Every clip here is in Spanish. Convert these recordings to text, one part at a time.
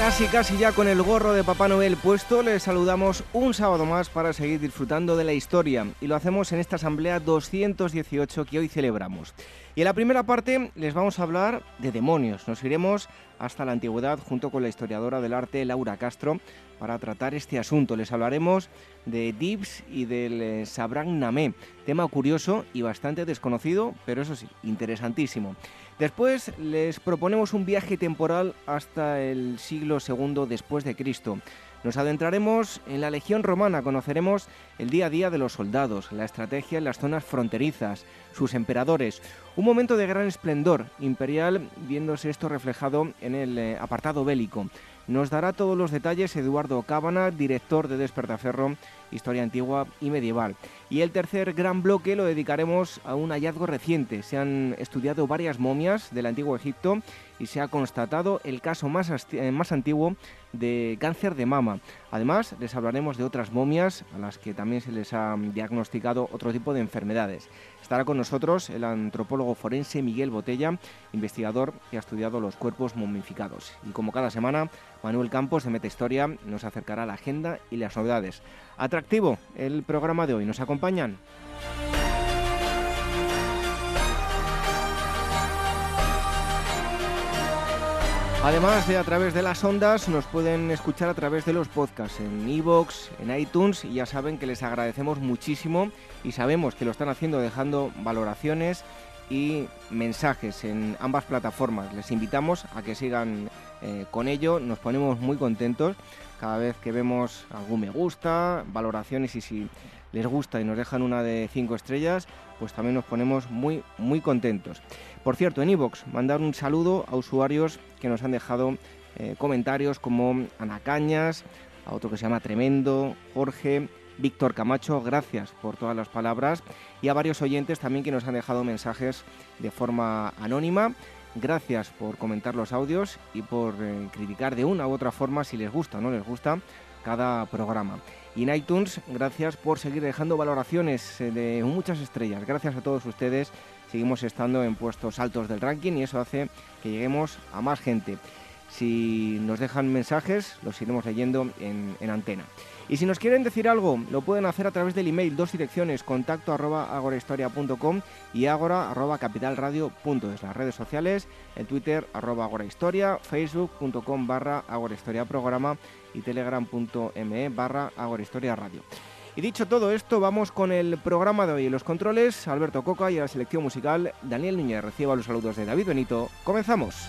Casi, casi ya con el gorro de Papá Noel puesto, les saludamos un sábado más para seguir disfrutando de la historia. Y lo hacemos en esta asamblea 218 que hoy celebramos. Y en la primera parte les vamos a hablar de demonios. Nos iremos hasta la antigüedad junto con la historiadora del arte Laura Castro para tratar este asunto. Les hablaremos de Dips y del eh, Sabran Namé, tema curioso y bastante desconocido, pero eso sí, interesantísimo. Después les proponemos un viaje temporal hasta el siglo II después de Cristo. Nos adentraremos en la Legión Romana, conoceremos el día a día de los soldados, la estrategia en las zonas fronterizas, sus emperadores. Un momento de gran esplendor imperial, viéndose esto reflejado en el eh, apartado bélico. Nos dará todos los detalles Eduardo Cábana, director de Despertaferro, Historia Antigua y Medieval. Y el tercer gran bloque lo dedicaremos a un hallazgo reciente. Se han estudiado varias momias del antiguo Egipto y se ha constatado el caso más, eh, más antiguo de cáncer de mama. Además, les hablaremos de otras momias a las que también se les ha diagnosticado otro tipo de enfermedades. Estará con nosotros el antropólogo forense Miguel Botella, investigador que ha estudiado los cuerpos momificados. Y como cada semana, Manuel Campos de Metahistoria nos acercará a la agenda y las novedades. Atractivo el programa de hoy. ¿Nos acompañan? Además de a través de las ondas, nos pueden escuchar a través de los podcasts en iVoox, en iTunes y ya saben que les agradecemos muchísimo y sabemos que lo están haciendo dejando valoraciones y mensajes en ambas plataformas. Les invitamos a que sigan eh, con ello, nos ponemos muy contentos cada vez que vemos algún me gusta, valoraciones y si les gusta y nos dejan una de cinco estrellas, pues también nos ponemos muy muy contentos. Por cierto, en iVoox, mandar un saludo a usuarios que nos han dejado eh, comentarios como Ana Cañas, a otro que se llama Tremendo, Jorge, Víctor Camacho, gracias por todas las palabras, y a varios oyentes también que nos han dejado mensajes de forma anónima. Gracias por comentar los audios y por eh, criticar de una u otra forma si les gusta o no les gusta cada programa. Y en iTunes, gracias por seguir dejando valoraciones eh, de muchas estrellas. Gracias a todos ustedes seguimos estando en puestos altos del ranking y eso hace que lleguemos a más gente. Si nos dejan mensajes, los iremos leyendo en, antena. Y si nos quieren decir algo, lo pueden hacer a través del email, dos direcciones, contacto arroba agorahistoria.com y agora arroba. Las redes sociales, en Twitter arroba agorahistoria, facebook.com barra agorahistoria programa y telegram.me barra agorahistoria radio. Y dicho todo esto, vamos con el programa de hoy. Los controles, Alberto Coca y la selección musical, Daniel Núñez. Reciba los saludos de David Benito. Comenzamos.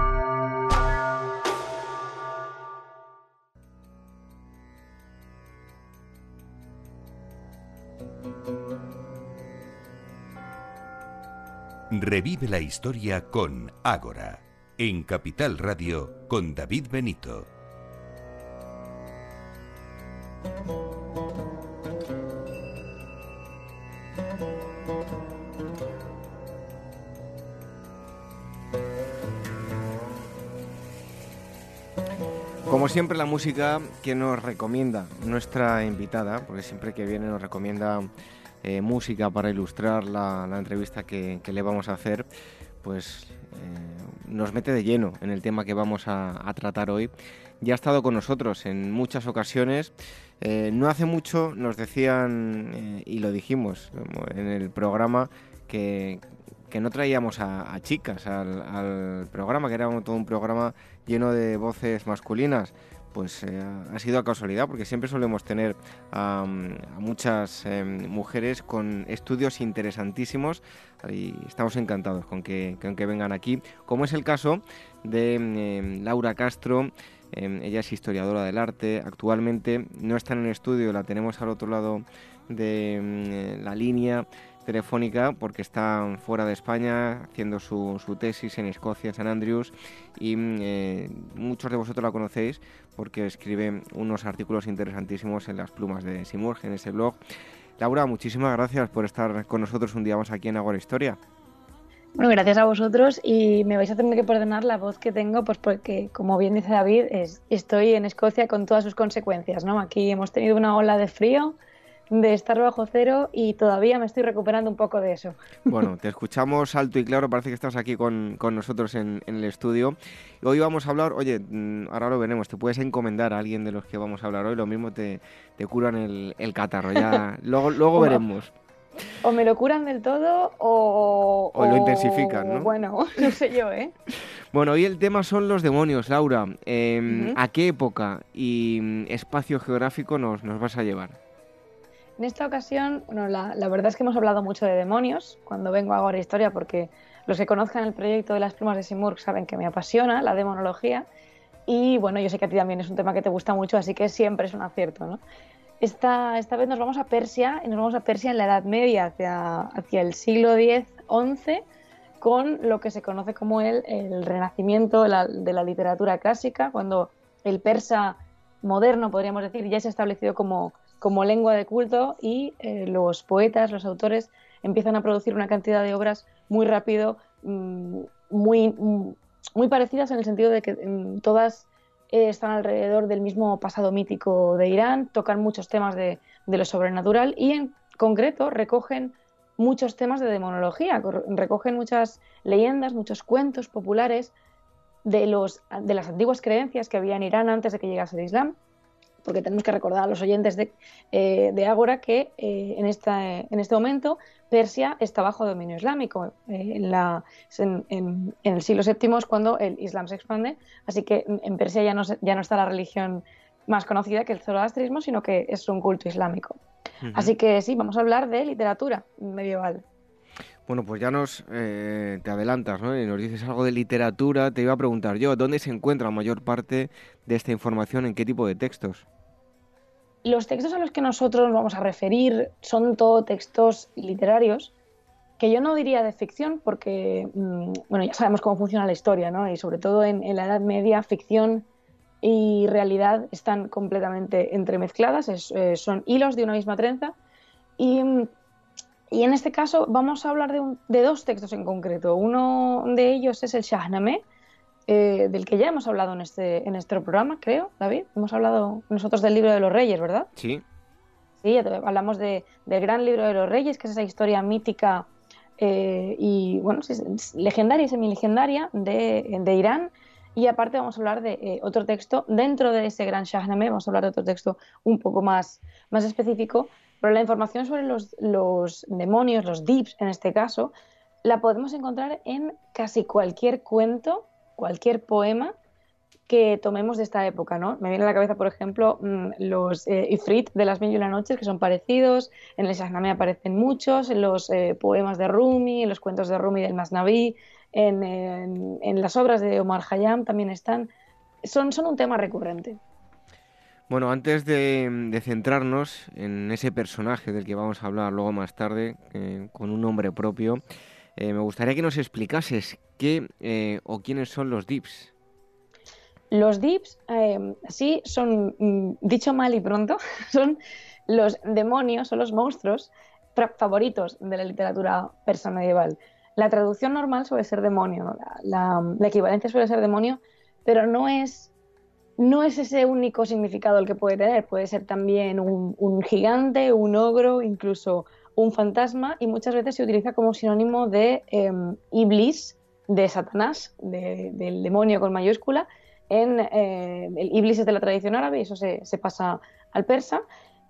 Revive la historia con Ágora, en Capital Radio con David Benito. Como siempre, la música que nos recomienda nuestra invitada, porque siempre que viene nos recomienda eh, música para ilustrar la, entrevista que, le vamos a hacer, pues eh, nos mete de lleno en el tema que vamos a, tratar hoy. Ya ha estado con nosotros en muchas ocasiones. Eh, no hace mucho nos decían, y lo dijimos en el programa, que, no traíamos a, chicas al, al, programa, que era todo un programa lleno de voces masculinas? Pues eh, ha sido a casualidad, porque siempre solemos tener a, muchas em, mujeres con estudios interesantísimos y estamos encantados con que, vengan aquí, como es el caso de em, Laura Castro. Em, ella es historiadora del arte, actualmente no está en el estudio, la tenemos al otro lado de la línea telefónica porque está fuera de España haciendo su, su tesis en Escocia, en San Andrews, y eh, muchos de vosotros la conocéis porque escribe unos artículos interesantísimos en las plumas de Simurg, en ese blog. Laura, muchísimas gracias por estar con nosotros un día más aquí en Agora Historia. Bueno, gracias a vosotros y me vais a tener que perdonar la voz que tengo, pues porque, como bien dice David, es, estoy en Escocia con todas sus consecuencias, ¿no? Aquí hemos tenido una ola de frío, de estar bajo cero y todavía me estoy recuperando un poco de eso. Bueno, te escuchamos alto y claro, parece que estás aquí con, nosotros en, el estudio. Hoy vamos a hablar, oye, mm, ahora lo veremos, te puedes encomendar a alguien de los que vamos a hablar hoy, lo mismo te, te curan el, catarro, ya luego, luego veremos. O me lo curan del todo o... O, lo intensifican, ¿no? Bueno, no sé yo, ¿eh? Bueno, hoy el tema son los demonios, Laura. Em, ¿A qué época y mm, espacio geográfico nos, nos vas a llevar? En esta ocasión, bueno, la, verdad es que hemos hablado mucho de demonios cuando vengo a Ahora Historia, porque los que conozcan el proyecto de las plumas de Simurg saben que me apasiona la demonología. Y bueno, yo sé que a ti también es un tema que te gusta mucho, así que siempre es un acierto. ¿no? Esta, esta vez nos vamos a Persia y nos vamos a Persia en la Edad Media, hacia, hacia el siglo X-XI, con lo que se conoce como el, el renacimiento de la literatura clásica, cuando el persa moderno, podríamos decir, ya se ha establecido como como lengua de culto y eh, los poetas, los autores empiezan a producir una cantidad de obras muy rápido, mm, muy, mm, muy parecidas en el sentido de que mm, todas eh, están alrededor del mismo pasado mítico de Irán, tocan muchos temas de, de, lo sobrenatural y en concreto recogen muchos temas de demonología, recogen muchas leyendas, muchos cuentos populares de, los, de las antiguas creencias que había en Irán antes de que llegase el Islam porque tenemos que recordar a los oyentes de, eh, de Ágora que eh, en, esta, en este momento Persia está bajo dominio islámico. Eh, en, la, en, el siglo VII es cuando el Islam se expande, así que en Persia ya no, ya no está la religión más conocida que el zoroastrismo, sino que es un culto islámico. Así que sí, vamos a hablar de literatura medieval. Bueno, pues ya nos te adelantas, ¿no? Y nos dices algo de literatura. Te iba a preguntar yo, ¿dónde se encuentra la mayor parte de esta información? ¿En qué tipo de textos? Los textos a los que nosotros nos vamos a referir son todo textos literarios, que yo no diría de ficción, porque, mm, bueno, ya sabemos cómo funciona la historia, ¿no? Y sobre todo en, la Edad Media, ficción y realidad están completamente entremezcladas, eh, son hilos de una misma trenza. Y, en este caso vamos a hablar de, de, dos textos en concreto. Uno de ellos es el Shahnameh, eh, del que ya hemos hablado en este, en este programa, creo, David. Hemos hablado nosotros del libro de los reyes, ¿verdad? Sí. Sí, hablamos de, del gran libro de los reyes, que es esa historia mítica eh, y, bueno, legendaria y semi-legendaria de, de, Irán. Y aparte vamos a hablar de eh, otro texto, dentro de ese gran Shahnameh, vamos a hablar de otro texto un poco más, más específico, pero la información sobre los, demonios, los dips en este caso, la podemos encontrar en casi cualquier cuento cualquier poema que tomemos de esta época, ¿no? Me viene a la cabeza, por ejemplo, mm, los eh, Ifrit de las Mil y una Noches, que son parecidos, en el Shahnameh aparecen muchos, en los eh, poemas de Rumi, en los cuentos de Rumi del Masnaví, en, en, las obras de Omar Hayam también están, son, son un tema recurrente. Bueno, antes de, centrarnos en ese personaje del que vamos a hablar luego más tarde, eh, con un nombre propio, me gustaría que nos explicases qué eh, o quiénes son los dips. Los dips, eh, sí, son, mm, dicho mal y pronto, son los demonios o los monstruos favoritos de la literatura persa medieval. La traducción normal suele ser demonio, la, equivalencia suele ser demonio, pero no es no es ese único significado el que puede tener, puede ser también un, gigante, un ogro, incluso un fantasma, y muchas veces se utiliza como sinónimo de em, iblis, de Satanás, del demonio con mayúscula. En, eh, el iblis es de la tradición árabe y eso se, pasa al persa.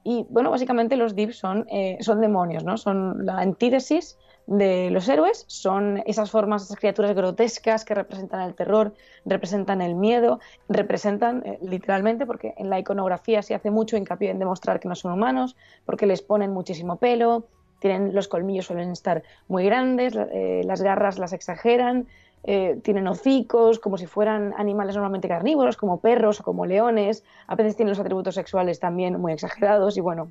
Y bueno, básicamente los divs son, eh, son demonios, ¿no? Son la antítesis de los héroes son esas formas, esas criaturas grotescas que representan el terror, representan el miedo, representan eh, literalmente, porque en la iconografía se hace mucho hincapié en demostrar que no son humanos, porque les ponen muchísimo pelo, tienen los colmillos suelen estar muy grandes, eh, las garras las exageran, eh, tienen hocicos como si fueran animales normalmente carnívoros, como perros o como leones, a veces tienen los atributos sexuales también muy exagerados y bueno,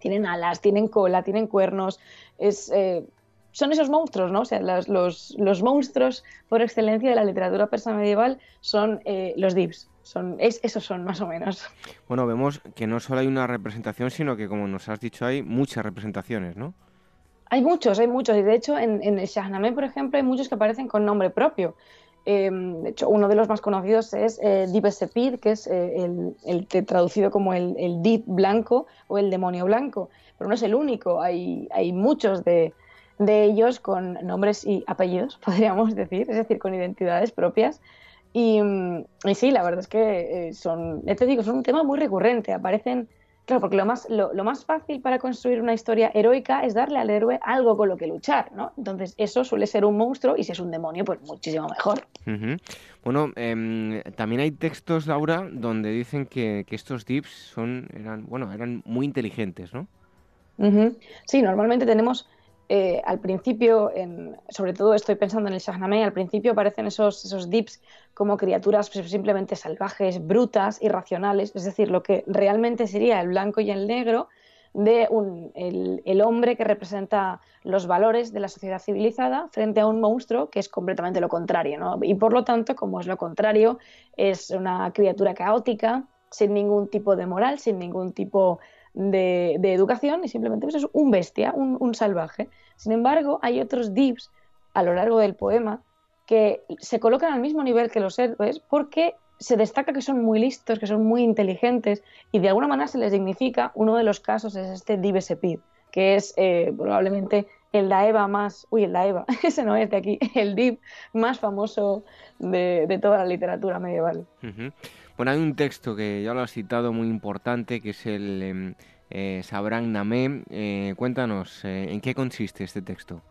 tienen alas, tienen cola, tienen cuernos, es son esos monstruos, ¿no? O sea, los, monstruos por excelencia de la literatura persa medieval son eh, los divs. Son, es, esos son más o menos. Bueno, vemos que no solo hay una representación, sino que como nos has dicho hay muchas representaciones, ¿no? Hay muchos, hay muchos. Y de hecho, en, el Shahnameh, por ejemplo, hay muchos que aparecen con nombre propio. Em, de hecho, uno de los más conocidos es eh, Sepid, que es eh, el, el, traducido como el, el blanco o el demonio blanco. Pero no es el único, hay, hay muchos de, de ellos con nombres y apellidos, podríamos decir, es decir, con identidades propias. Y, mm, sí, la verdad es que eh, son, te digo, son un tema muy recurrente, aparecen, claro, porque lo más, lo, más fácil para construir una historia heroica es darle al héroe algo con lo que luchar, ¿no? Entonces eso suele ser un monstruo y si es un demonio, pues muchísimo mejor. Bueno, em, también hay textos, Laura, donde dicen que, estos dips son, eran, bueno, eran muy inteligentes, ¿no? Sí, normalmente tenemos eh, al principio, sobre todo estoy pensando en el Shahnameh, al principio aparecen esos, dips como criaturas pues, simplemente salvajes, brutas, irracionales, es decir, lo que realmente sería el blanco y el negro de el, hombre que representa los valores de la sociedad civilizada frente a un monstruo que es completamente lo contrario. Y por lo tanto, como es lo contrario, es una criatura caótica, sin ningún tipo de moral, sin ningún tipo de, educación y simplemente pues, es un bestia, un, salvaje. Sin embargo, hay otros divs a lo largo del poema que se colocan al mismo nivel que los héroes porque se destaca que son muy listos, que son muy inteligentes y de alguna manera se les dignifica. Uno de los casos es este Div Sepid, que es eh, probablemente el Daeva más, uy, el Daeva, ese no es de aquí, el Div más famoso de, toda la literatura medieval. Bueno, hay un texto que ya lo has citado muy importante, que es el em, eh, Sabrán Namé. Eh, cuéntanos, eh, ¿en qué consiste este texto?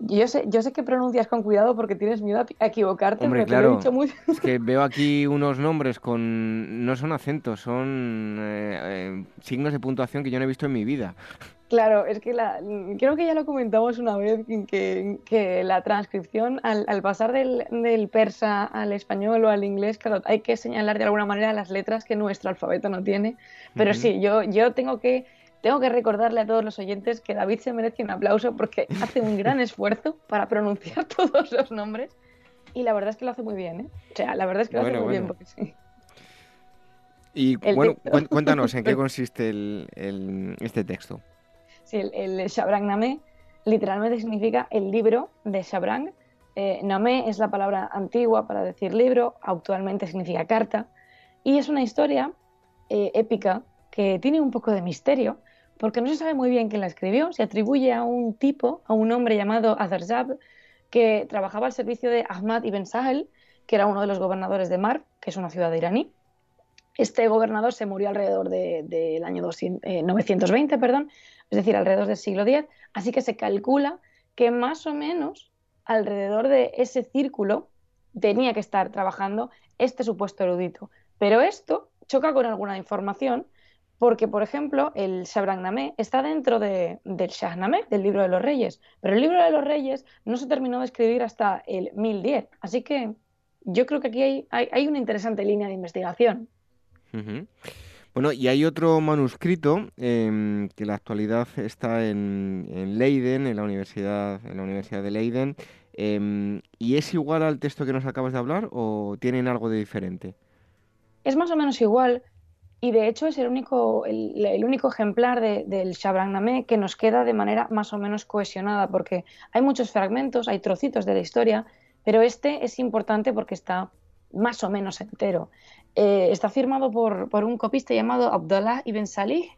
Yo sé, yo sé que pronuncias con cuidado porque tienes miedo a equivocarte. Hombre, claro. Es que veo aquí unos nombres con... No son acentos, son signos de puntuación que yo no he visto en mi vida. Claro, es que la, creo que ya lo comentamos una vez, que, que la transcripción, al, pasar del, persa al español o al inglés, claro, hay que señalar de alguna manera las letras que nuestro alfabeto no tiene. Pero sí, yo, yo tengo que tengo que recordarle a todos los oyentes que David se merece un aplauso porque hace un gran esfuerzo para pronunciar todos los nombres y la verdad es que lo hace muy bien, ¿eh? O sea, la verdad es que lo hace muy bien porque sí. Y bueno, cuéntanos en qué consiste este texto. Sí, el, el Shabrang literalmente significa el libro de Shabrang. Eh, Namé es la palabra antigua para decir libro, actualmente significa carta. Y es una historia eh, épica que tiene un poco de misterio, porque no se sabe muy bien quién la escribió. Se atribuye a un tipo, a un hombre llamado Azarzab, que trabajaba al servicio de Ahmad ibn Sahel, que era uno de los gobernadores de Mar, que es una ciudad iraní. Este gobernador se murió alrededor del año 920, eh, perdón, es decir, alrededor del siglo X, así que se calcula que más o menos alrededor de ese círculo tenía que estar trabajando este supuesto erudito. Pero esto choca con alguna información porque, por ejemplo, el Shabrang está dentro del Shahnameh, del libro de los reyes, pero el libro de los reyes no se terminó de escribir hasta el 1010. Así que yo creo que aquí hay, una interesante línea de investigación. Bueno, y hay otro manuscrito em, que en la actualidad está en, Leiden, en la Universidad, en la Universidad de Leiden, em, y es igual al texto que nos acabas de hablar o tienen algo de diferente. Es más o menos igual, y de hecho es el único, el, único ejemplar del Shabrang que nos queda de manera más o menos cohesionada, porque hay muchos fragmentos, hay trocitos de la historia, pero este es importante porque está más o menos entero. Eh, está firmado por, por, un copista llamado Abdullah ibn Salih,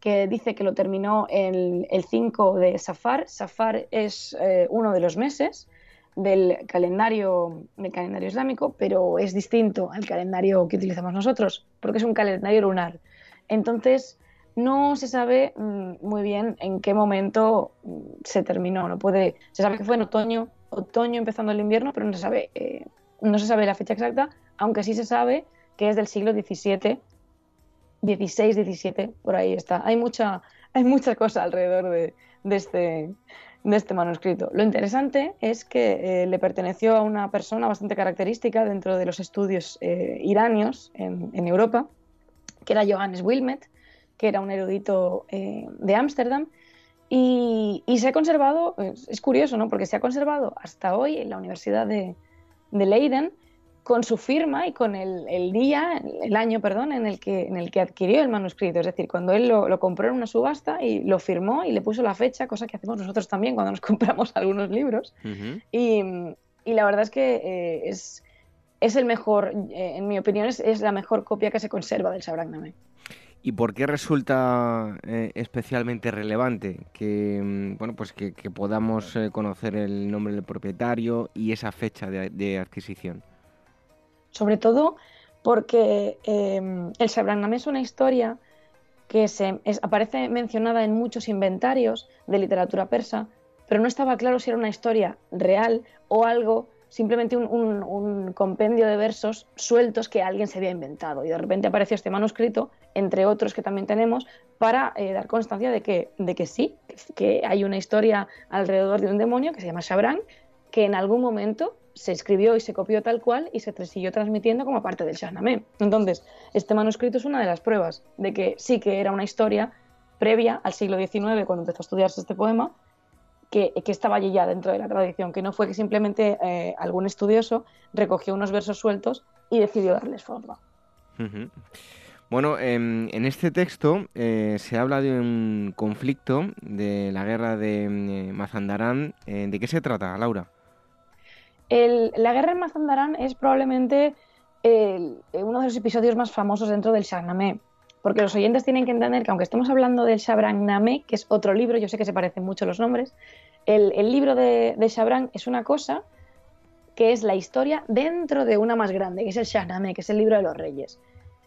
que dice que lo terminó el, el 5 de Safar. Safar es eh, uno de los meses del calendario, del calendario islámico, pero es distinto al calendario que utilizamos nosotros, porque es un calendario lunar. Entonces, no se sabe mm, muy bien en qué momento mm, se terminó. No puede, se sabe que fue en otoño, otoño empezando el invierno, pero no se sabe, eh, no se sabe la fecha exacta, aunque sí se sabe que es del siglo XVII, XVI, XVII, por ahí está. Hay mucha, hay mucha cosa alrededor de, este, de este manuscrito. Lo interesante es que eh, le perteneció a una persona bastante característica dentro de los estudios eh, iranios en, Europa, que era Johannes Wilmette, que era un erudito eh, de Ámsterdam. Y, se ha conservado, es, curioso, ¿no? Porque se ha conservado hasta hoy en la Universidad de, Leiden con su firma y con el, día, el año, perdón, en el, que, en el que adquirió el manuscrito. Es decir, cuando él lo, compró en una subasta y lo firmó y le puso la fecha, cosa que hacemos nosotros también cuando nos compramos algunos libros. y, la verdad es que eh, es, es, el mejor, eh, en mi opinión, es, es, la mejor copia que se conserva del Sabragname. ¿Y por qué resulta eh, especialmente relevante que, mm, bueno, pues que, podamos conocer el nombre del propietario y esa fecha de, adquisición? Sobre todo porque em, el Shabrannameh es una historia que se, aparece mencionada en muchos inventarios de literatura persa, pero no estaba claro si era una historia real o algo simplemente un, compendio de versos sueltos que alguien se había inventado. Y de repente apareció este manuscrito, entre otros que también tenemos, para eh, dar constancia de que, de que sí, que hay una historia alrededor de un demonio que se llama Shabran, que en algún momento se escribió y se copió tal cual y se siguió transmitiendo como parte del Shahnameh. Entonces, este manuscrito es una de las pruebas de que sí que era una historia previa al siglo XIX, cuando empezó a estudiarse este poema, que, estaba allí ya dentro de la tradición, que no fue que simplemente eh, algún estudioso recogió unos versos sueltos y decidió darles forma. Bueno, en, este texto eh, se habla de un conflicto de la guerra de eh, Mazandarán. ¿De qué se trata, Laura? La guerra de Mazandarán es probablemente uno de los episodios más famosos dentro del Shahnameh porque los oyentes tienen que entender que aunque estemos hablando del Shabran Name, que es otro libro, yo sé que se parecen mucho los nombres, el, libro de, de Shabran es una cosa que es la historia dentro de una más grande, que es el Shahnameh, que es el libro de los reyes.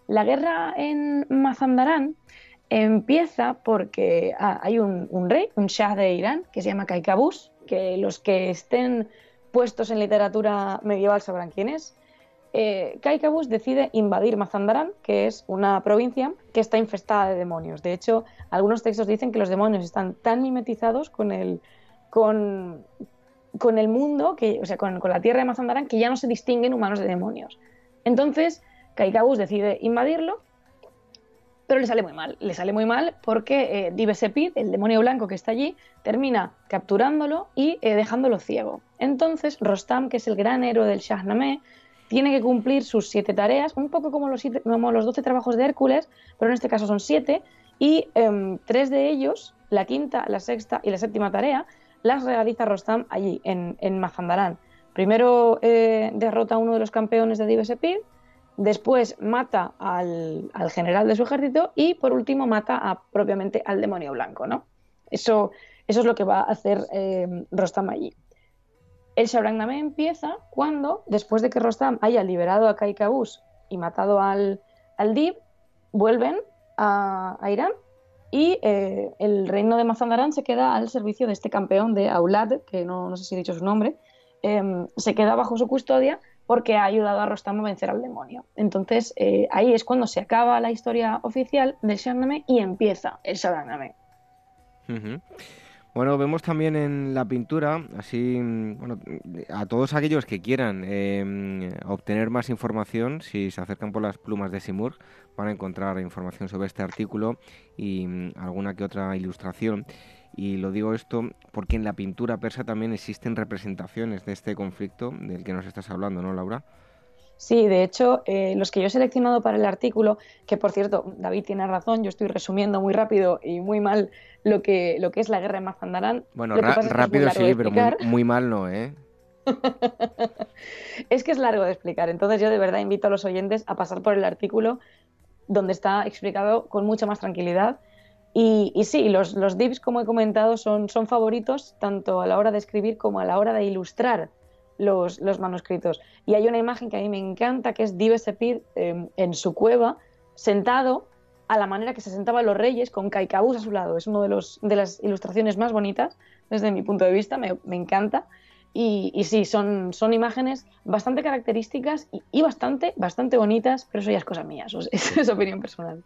La guerra en Mazandarán empieza porque ah, hay un, rey, un Shah de Irán, que se llama Kaikabus, que los que estén puestos en literatura medieval sabrán quién es, eh, Kaikabus decide invadir Mazandarán, que es una provincia que está infestada de demonios. De hecho, algunos textos dicen que los demonios están tan mimetizados con el, con, con el mundo, que, o sea, con, la tierra de Mazandarán, que ya no se distinguen humanos de demonios. Entonces, Kaikabus decide invadirlo, pero le sale muy mal. Le sale muy mal porque eh, el demonio blanco que está allí, termina capturándolo y eh, dejándolo ciego. Entonces, Rostam, que es el gran héroe del Shahnameh, tiene que cumplir sus siete tareas, un poco como los, 12 trabajos de Hércules, pero en este caso son siete, y em, tres de ellos, la quinta, la sexta y la séptima tarea, las realiza Rostam allí, en, en Mazandarán. Primero eh, derrota a uno de los campeones de Divesepir, después mata al, general de su ejército y por último mata propiamente al demonio blanco. ¿no? Eso, es lo que va a hacer em, Rostam allí. El Shabragnameh empieza cuando, después de que Rostam haya liberado a Kaikabus y matado al, al Dib, vuelven a, Irán y eh, el reino de Mazandarán se queda al servicio de este campeón de Aulad, que no, sé si he dicho su nombre, em, se queda bajo su custodia porque ha ayudado a Rostam a vencer al demonio. Entonces eh, ahí es cuando se acaba la historia oficial del Shahnameh y empieza el Shahnameh. Bueno, vemos también en la pintura, así, bueno, a todos aquellos que quieran em, obtener más información, si se acercan por las plumas de Simur, van a encontrar información sobre este artículo y mm, alguna que otra ilustración. Y lo digo esto porque en la pintura persa también existen representaciones de este conflicto del que nos estás hablando, ¿no, Laura? Sí, de hecho, eh, los que yo he seleccionado para el artículo, que por cierto, David tiene razón, yo estoy resumiendo muy rápido y muy mal lo que, lo que es la guerra de Mazandarán. Bueno, rápido sí, pero muy, mal no, ¿eh? es que es largo de explicar, entonces yo de verdad invito a los oyentes a pasar por el artículo donde está explicado con mucha más tranquilidad. Y, sí, los, los dips, como he comentado, son, favoritos tanto a la hora de escribir como a la hora de ilustrar los, manuscritos. Y hay una imagen que a mí me encanta, que es Dives Epir em, en su cueva, sentado a la manera que se sentaban los reyes, con Kaikabús a su lado. Es una de, las ilustraciones más bonitas desde mi punto de vista, me encanta. Y, sí, son, son imágenes bastante características y, bastante, bastante bonitas, pero eso ya es cosa mía, eso es, opinión personal.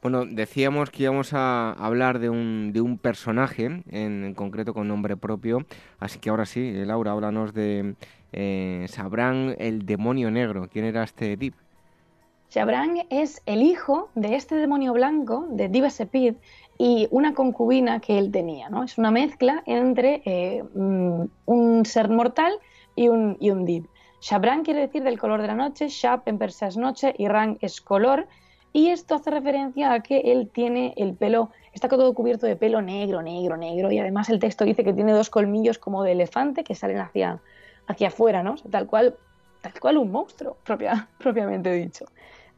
Bueno, decíamos que íbamos a hablar de un, de un personaje, en, concreto con nombre propio, así que ahora sí, Laura, háblanos de eh, Sabrán el demonio negro. ¿Quién era este Dip? Sabrán es el hijo de este demonio blanco, de Divasepid, y una concubina que él tenía. ¿no? Es una mezcla entre eh, mm, un ser mortal y un, y un dib. Shabran quiere decir del color de la noche, Shab en persa es noche y es color. Y esto hace referencia a que él tiene el pelo, está todo cubierto de pelo negro, negro, negro. Y además el texto dice que tiene dos colmillos como de elefante que salen hacia, hacia afuera, ¿no? tal, cual, tal cual un monstruo, propia, propiamente dicho.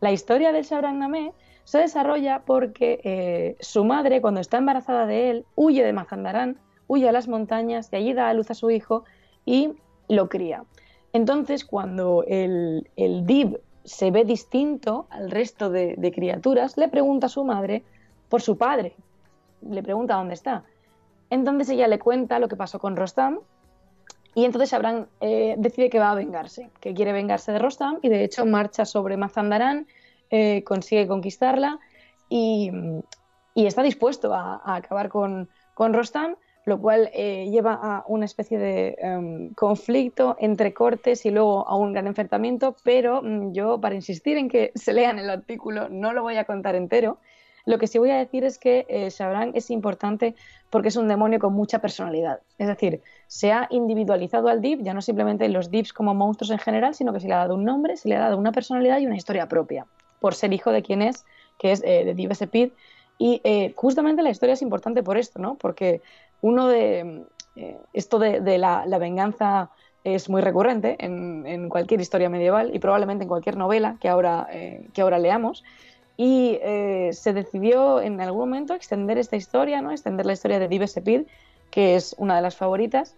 La historia del Shabran Namé se desarrolla porque eh, su madre, cuando está embarazada de él, huye de Mazandarán, huye a las montañas, y allí da a luz a su hijo y lo cría. Entonces, cuando el, el se ve distinto al resto de, criaturas, le pregunta a su madre por su padre, le pregunta dónde está. Entonces ella le cuenta lo que pasó con Rostam y entonces Abraham eh, decide que va a vengarse, que quiere vengarse de Rostam y de hecho marcha sobre Mazandarán eh, consigue conquistarla y, está dispuesto a, acabar con, Rostam, lo cual eh, lleva a una especie de em, conflicto entre cortes y luego a un gran enfrentamiento, pero mm, yo para insistir en que se lean el artículo no lo voy a contar entero. Lo que sí voy a decir es que eh, es importante porque es un demonio con mucha personalidad. Es decir, se ha individualizado al Deep, ya no simplemente los Deeps como monstruos en general, sino que se le ha dado un nombre, se le ha dado una personalidad y una historia propia por ser hijo de quien es, que es eh, de Dives Epid. Y eh, justamente la historia es importante por esto, ¿no? Porque uno de. Eh, esto de, la, venganza es muy recurrente en, cualquier historia medieval y probablemente en cualquier novela que ahora, que ahora leamos. Y se decidió en algún momento extender esta historia, ¿no? Extender la historia de Dives Epid, que es una de las favoritas.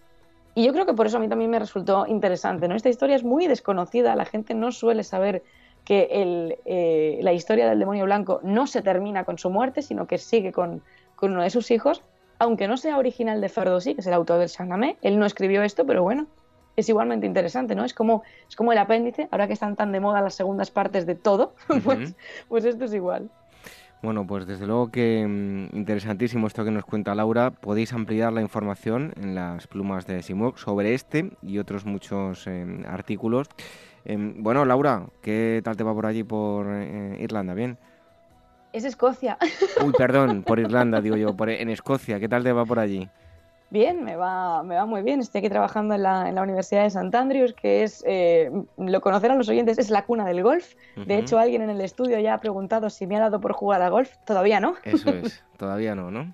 Y yo creo que por eso a mí también me resultó interesante, ¿no? Esta historia es muy desconocida, la gente no suele saber que el, eh, la historia del demonio blanco no se termina con su muerte, sino que sigue con, uno de sus hijos, aunque no sea original de Ferdowsi, que es el autor del Shahnameh, él no escribió esto, pero bueno, es igualmente interesante, ¿no? Es como, es como el apéndice, ahora que están tan de moda las segundas partes de todo, pues, pues esto es igual. Bueno, pues desde luego que mm, interesantísimo esto que nos cuenta Laura. Podéis ampliar la información en las plumas de Simok sobre este y otros muchos em, artículos Em, bueno, Laura, ¿qué tal te va por allí, por eh, Irlanda? ¿Bien? Es Escocia. Uy, perdón, por Irlanda, digo yo, por, en Escocia, ¿qué tal te va por allí? Bien, me va, me va muy bien. Estoy aquí trabajando en la, en la Universidad de St. Andrews, que es, eh, lo conocerán los oyentes, es la cuna del golf. De hecho, alguien en el estudio ya ha preguntado si me ha dado por jugar a golf. Todavía no. Eso es, todavía no, ¿no?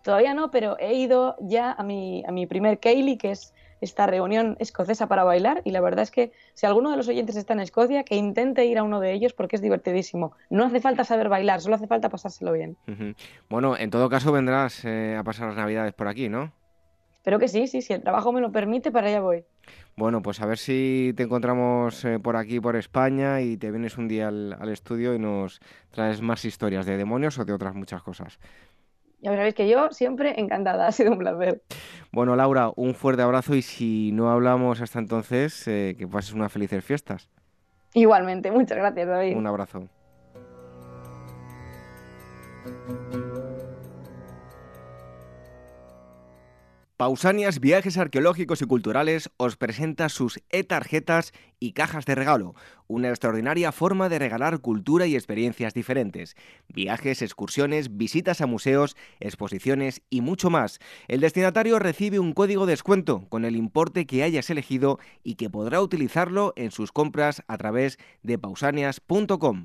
Todavía no, pero he ido ya a mi, a mi primer Kaylee, que es esta reunión escocesa para bailar y la verdad es que si alguno de los oyentes está en Escocia, que intente ir a uno de ellos porque es divertidísimo. No hace falta saber bailar, solo hace falta pasárselo bien. Bueno, en todo caso vendrás eh, a pasar las navidades por aquí, ¿no? Espero que sí, sí, si el trabajo me lo permite, para allá voy. Bueno, pues a ver si te encontramos eh, por aquí, por España, y te vienes un día al estudio y nos traes más historias de demonios o de otras muchas cosas. Ya sabéis que yo siempre encantada, ha sido un placer. Bueno, Laura, un fuerte abrazo y si no hablamos hasta entonces, eh, que pases unas felices fiestas. Igualmente, muchas gracias, David. Un abrazo. Pausanias Viajes Arqueológicos y Culturales os presenta sus e-tarjetas y cajas de regalo, una extraordinaria forma de regalar cultura y experiencias diferentes. Viajes, excursiones, visitas a museos, exposiciones y mucho más. El destinatario recibe un código de descuento con el importe que hayas elegido y que podrá utilizarlo en sus compras a través de pausanias.com.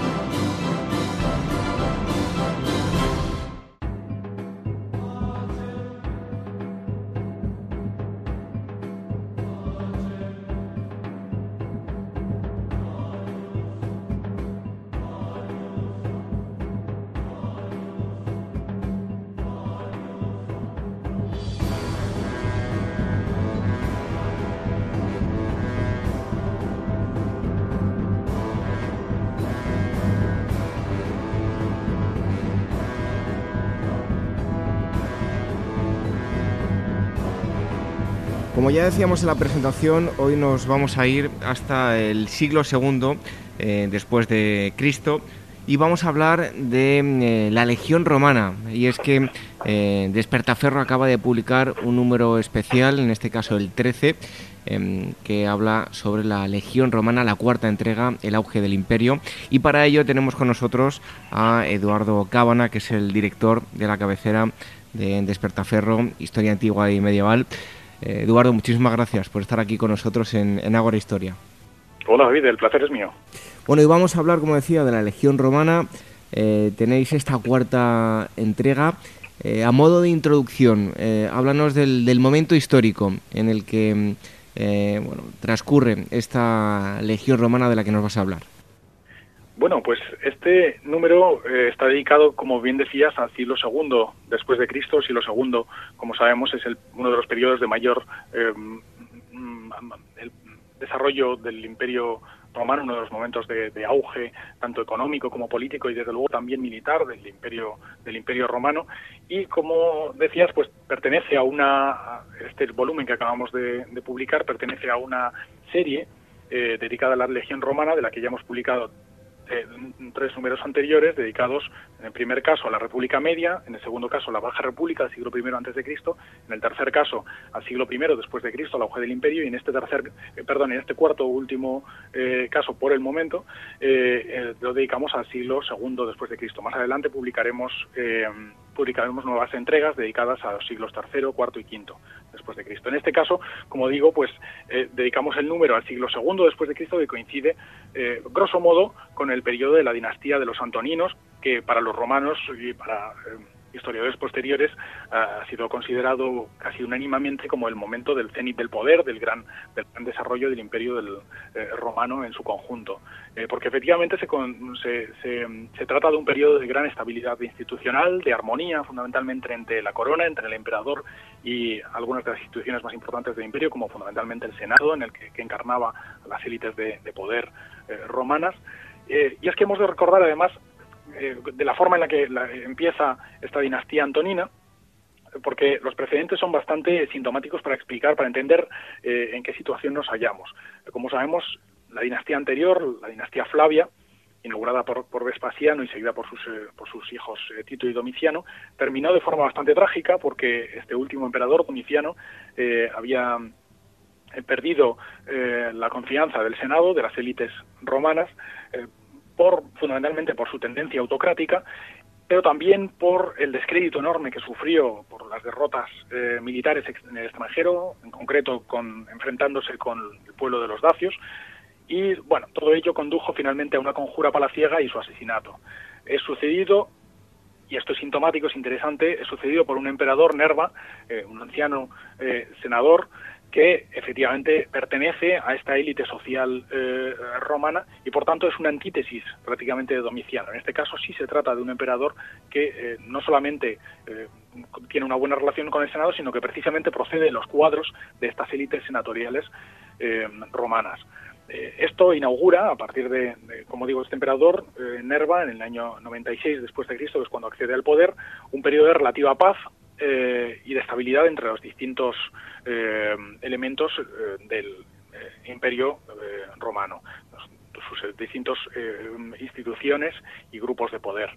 Ya decíamos en la presentación, hoy nos vamos a ir hasta el siglo II eh, después de Cristo y vamos a hablar de eh, la Legión Romana. Y es que eh, Despertaferro acaba de publicar un número especial, en este caso el 13, em, que habla sobre la Legión Romana, la cuarta entrega, el auge del imperio. Y para ello tenemos con nosotros a Eduardo Cábana, que es el director de la cabecera de Despertaferro, Historia Antigua y Medieval. Eh, Eduardo, muchísimas gracias por estar aquí con nosotros en, en Ágora Historia. Hola David, el placer es mío. Bueno, y vamos a hablar, como decía, de la Legión Romana. Eh, tenéis esta cuarta entrega. Eh, a modo de introducción, háblanos del, del, momento histórico en el que bueno, transcurre esta Legión Romana de la que nos vas a hablar. Bueno, pues este número eh, está dedicado, como bien decías, al siglo II después de Cristo. Siglo II, como sabemos, es el, uno de los periodos de mayor eh, mm, desarrollo del Imperio romano, uno de los momentos de, de, auge tanto económico como político y desde luego también militar del Imperio del Imperio romano. Y como decías, pues pertenece a una este volumen que acabamos de, de publicar pertenece a una serie eh, dedicada a la Legión Romana, de la que ya hemos publicado eh, tres números anteriores dedicados, en el primer caso, a la República Media, en el segundo caso, a la Baja República, al siglo I antes de Cristo, en el tercer caso, al siglo I después de Cristo, al auge del Imperio, y en este tercer, eh, perdón, en este cuarto último eh, caso, por el momento, eh, eh, lo dedicamos al siglo II después de Cristo. Más adelante publicaremos publicaremos nuevas entregas dedicadas a los siglos III, IV y V después de Cristo. En este caso, como digo, pues eh, dedicamos el número al siglo II después de Cristo que coincide, eh, grosso modo, con el periodo de la dinastía de los Antoninos, que para los romanos y para eh, historiadores posteriores ha sido considerado casi unánimemente como el momento del cenit del poder, del gran, del gran desarrollo del imperio del, eh, romano en su conjunto. Eh, porque efectivamente se, con, se, se, trata de un periodo de gran estabilidad institucional, de armonía fundamentalmente entre la corona, entre el emperador y algunas de las instituciones más importantes del imperio, como fundamentalmente el Senado, en el que, que encarnaba a las élites de, de poder eh, romanas. y es que hemos de recordar además eh, de la forma en la que la, empieza esta dinastía antonina, porque los precedentes son bastante sintomáticos para explicar, para entender eh, en qué situación nos hallamos. Como sabemos, la dinastía anterior, la dinastía Flavia, inaugurada por, por Vespasiano y seguida por sus, eh, por sus hijos eh, Tito y Domiciano, terminó de forma bastante trágica porque este último emperador, Domiciano, eh, había perdido la confianza del Senado, de las élites romanas, fundamentalmente por su tendencia autocrática, pero también por el descrédito enorme que sufrió por las derrotas eh, militares en el extranjero, en concreto con, enfrentándose con el pueblo de los dacios, y bueno, todo ello condujo finalmente a una conjura palaciega y su asesinato. Es sucedido, y esto es sintomático, es interesante, es sucedido por un emperador, Nerva, eh, un anciano eh, senador, que efectivamente pertenece a esta élite social eh, romana y por tanto es una antítesis prácticamente de Domiciano. En este caso sí se trata de un emperador que eh, no solamente eh, tiene una buena relación con el Senado, sino que precisamente procede de los cuadros de estas élites senatoriales romanas. Esto inaugura, a partir de, de, como digo, este emperador, Nerva, en el año 96 después de Cristo, que es cuando accede al poder, un periodo de relativa paz, eh, y de estabilidad entre los distintos eh, elementos eh, del imperio romano, sus distintas instituciones y grupos de poder.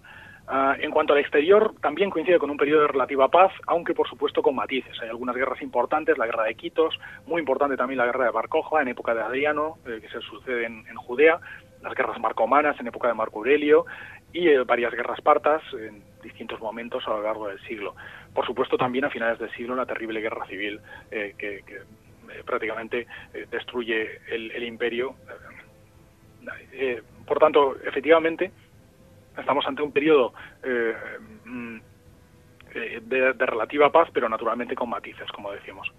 Uh, en cuanto al exterior, también coincide con un periodo de relativa paz, aunque por supuesto con matices. Hay algunas guerras importantes, la guerra de Quitos, muy importante también la guerra de Bar Kokhba en época de Adriano, que se sucede en, Judea, las guerras marcomanas en época de Marco Aurelio, y varias guerras partas en distintos momentos a lo largo del siglo. Por supuesto, también a finales del siglo la terrible guerra civil que, prácticamente destruye el, imperio. por tanto, efectivamente, estamos ante un periodo mm, de, relativa paz, pero naturalmente con matices, como decimos.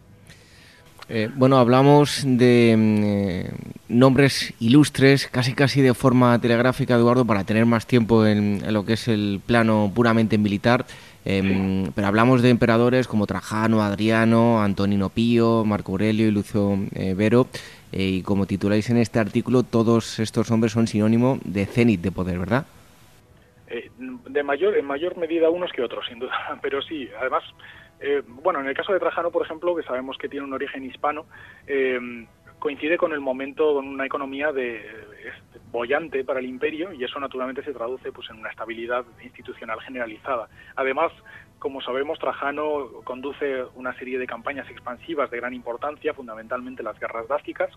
Eh, bueno, hablamos de mm, eh, nombres ilustres, casi casi de forma telegráfica, Eduardo, para tener más tiempo en, lo que es el plano puramente militar. Em, pero hablamos de emperadores como Trajano, Adriano, Antonino Pío, Marco Aurelio y Lucio eh, Vero. y como tituláis en este artículo, todos estos hombres son sinónimo de cenit de poder, ¿verdad? de mayor, en mayor medida unos que otros, sin duda. Pero sí, además eh, bueno, en el caso de Trajano, por ejemplo, que sabemos que tiene un origen hispano, eh, coincide con el momento con una economía de, bollante para el imperio y eso naturalmente se traduce pues en una estabilidad institucional generalizada. Además, como sabemos, Trajano conduce una serie de campañas expansivas de gran importancia, fundamentalmente las guerras dásticas,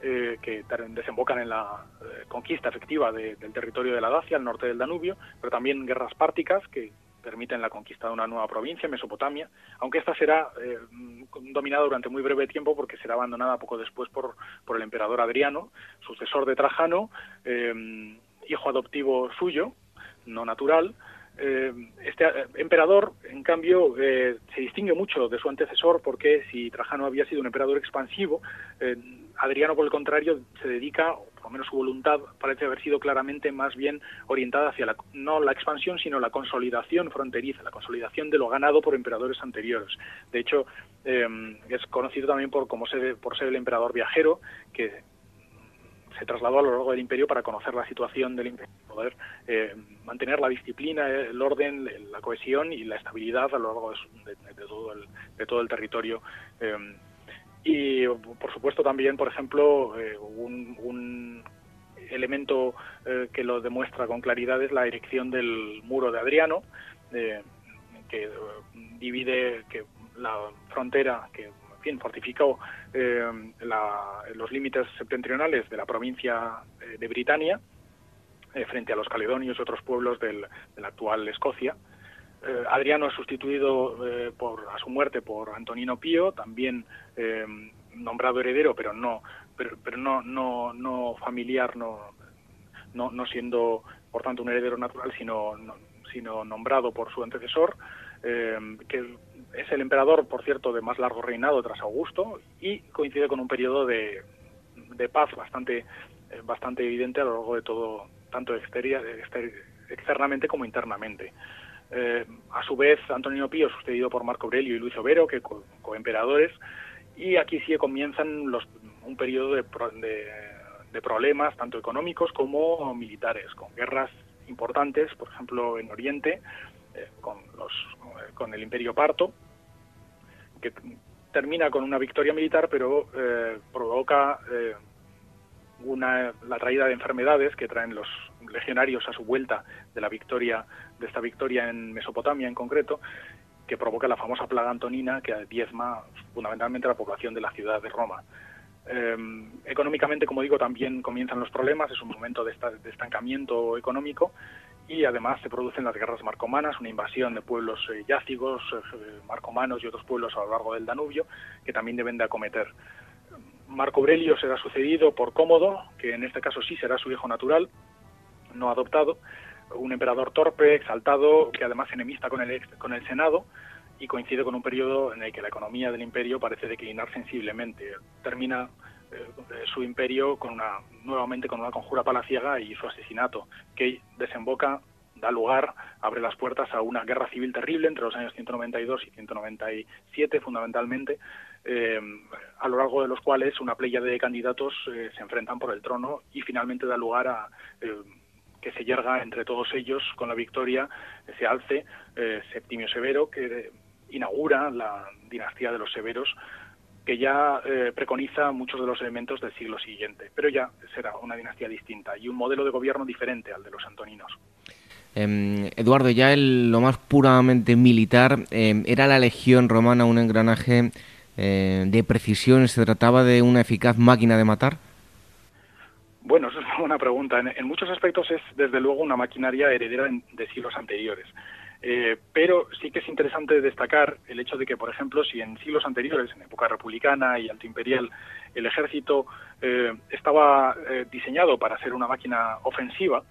eh, que desembocan en la conquista efectiva del territorio de la Dacia, al norte del Danubio, pero también guerras párticas que permiten la conquista de una nueva provincia, Mesopotamia, aunque esta será eh, dominada durante muy breve tiempo porque será abandonada poco después por, por el emperador Adriano, sucesor de Trajano, eh, hijo adoptivo suyo, no natural, eh, este emperador, en cambio, se distingue mucho de su antecesor porque si Trajano había sido un emperador expansivo, Adriano, por el contrario, se dedica, lo menos su voluntad parece haber sido claramente más bien orientada hacia la, no la expansión, sino la consolidación fronteriza, la consolidación de lo ganado por emperadores anteriores. De hecho, eh, es conocido también por, como ser, por ser el emperador viajero, que se trasladó a lo largo del imperio para conocer la situación del imperio, poder eh, mantener la disciplina, el orden, la cohesión y la estabilidad a lo largo de, todo, el, de todo el territorio. Eh, y por supuesto también, por ejemplo, eh, un, elemento eh, que lo demuestra con claridad es la erección del muro de Adriano, eh, que divide que la frontera que en fortificó los límites septentrionales de la provincia de Britania frente a los caledonios y otros pueblos del, de la actual Escocia. Eh, Adriano es sustituido eh, por, a su muerte por Antonino Pío, también eh, nombrado heredero, pero no, pero, pero no, no, no familiar, no, no, no, siendo por tanto un heredero natural, sino, sino nombrado por su antecesor, que es el emperador, por cierto, de más largo reinado tras Augusto y coincide con un periodo de, de paz bastante, bastante evidente a lo largo de todo, tanto externamente como internamente. Eh, a su vez, Antonio Pío, sucedido por Marco Aurelio y Luis Overo, que coemperadores, y aquí sí comienzan los, un periodo de, de, problemas, tanto económicos como militares, con guerras importantes, por ejemplo, en Oriente, eh, con, los, con el Imperio Parto, que termina con una victoria militar, pero eh, provoca una, la traída de enfermedades que traen los legionarios a su vuelta de la victoria, de esta victoria en Mesopotamia en concreto, que provoca la famosa plaga antonina que diezma fundamentalmente la población de la ciudad de Roma. Eh, económicamente, como digo, también comienzan los problemas, es un momento de, estancamiento económico y además se producen las guerras marcomanas, una invasión de pueblos eh, yácigos, eh, marcomanos y otros pueblos a lo largo del Danubio que también deben de acometer. Marco Aurelio será sucedido por Cómodo, que en este caso sí será su hijo natural, no adoptado, un emperador torpe, exaltado, que además enemista con el, con el Senado y coincide con un periodo en el que la economía del imperio parece declinar sensiblemente. Termina eh, su imperio con una, nuevamente con una conjura palaciega y su asesinato, que desemboca, da lugar, abre las puertas a una guerra civil terrible entre los años 192 y 197 fundamentalmente, eh, a lo largo de los cuales una playa de candidatos eh, se enfrentan por el trono y finalmente da lugar a eh, que se yerga entre todos ellos con la victoria, se alce Septimio Severo, que inaugura la dinastía de los Severos, que ya preconiza muchos de los elementos del siglo siguiente, pero ya será una dinastía distinta y un modelo de gobierno diferente al de los antoninos. Em, Eduardo, ya el, lo más puramente militar, em, ¿era la legión romana un engranaje eh, de precisión? ¿Se trataba de una eficaz máquina de matar? Bueno, eso es una buena pregunta. En, muchos aspectos es, desde luego, una maquinaria heredera de siglos anteriores. Eh, pero sí que es interesante destacar el hecho de que, por ejemplo, si en siglos anteriores, en época republicana y imperial, el ejército eh, estaba diseñado para ser una máquina ofensiva,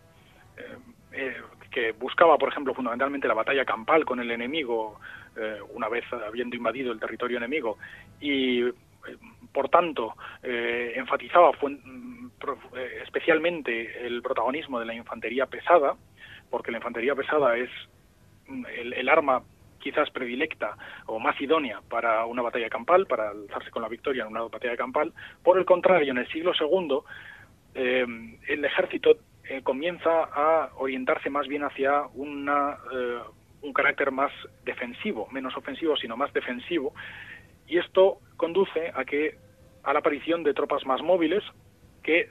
que buscaba, por ejemplo, fundamentalmente la batalla campal con el enemigo, una vez habiendo invadido el territorio enemigo, y por tanto, enfatizaba especialmente el protagonismo de la infantería pesada, porque la infantería pesada es el, arma quizás predilecta o más idónea para una batalla campal, para alzarse con la victoria en una batalla campal. Por el contrario, en el siglo II, eh, el ejército eh, comienza a orientarse más bien hacia una, eh, un carácter más defensivo, menos ofensivo, sino más defensivo, y esto conduce a que a la aparición de tropas más móviles que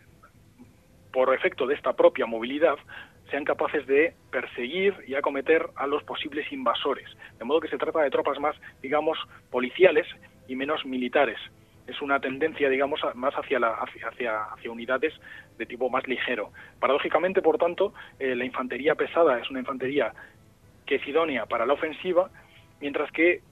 por efecto de esta propia movilidad sean capaces de perseguir y acometer a los posibles invasores. De modo que se trata de tropas más, digamos, policiales y menos militares. Es una tendencia, digamos, más hacia, la, hacia, hacia unidades de tipo más ligero. Paradójicamente, por tanto, eh, la infantería pesada es una infantería que es idónea para la ofensiva, mientras que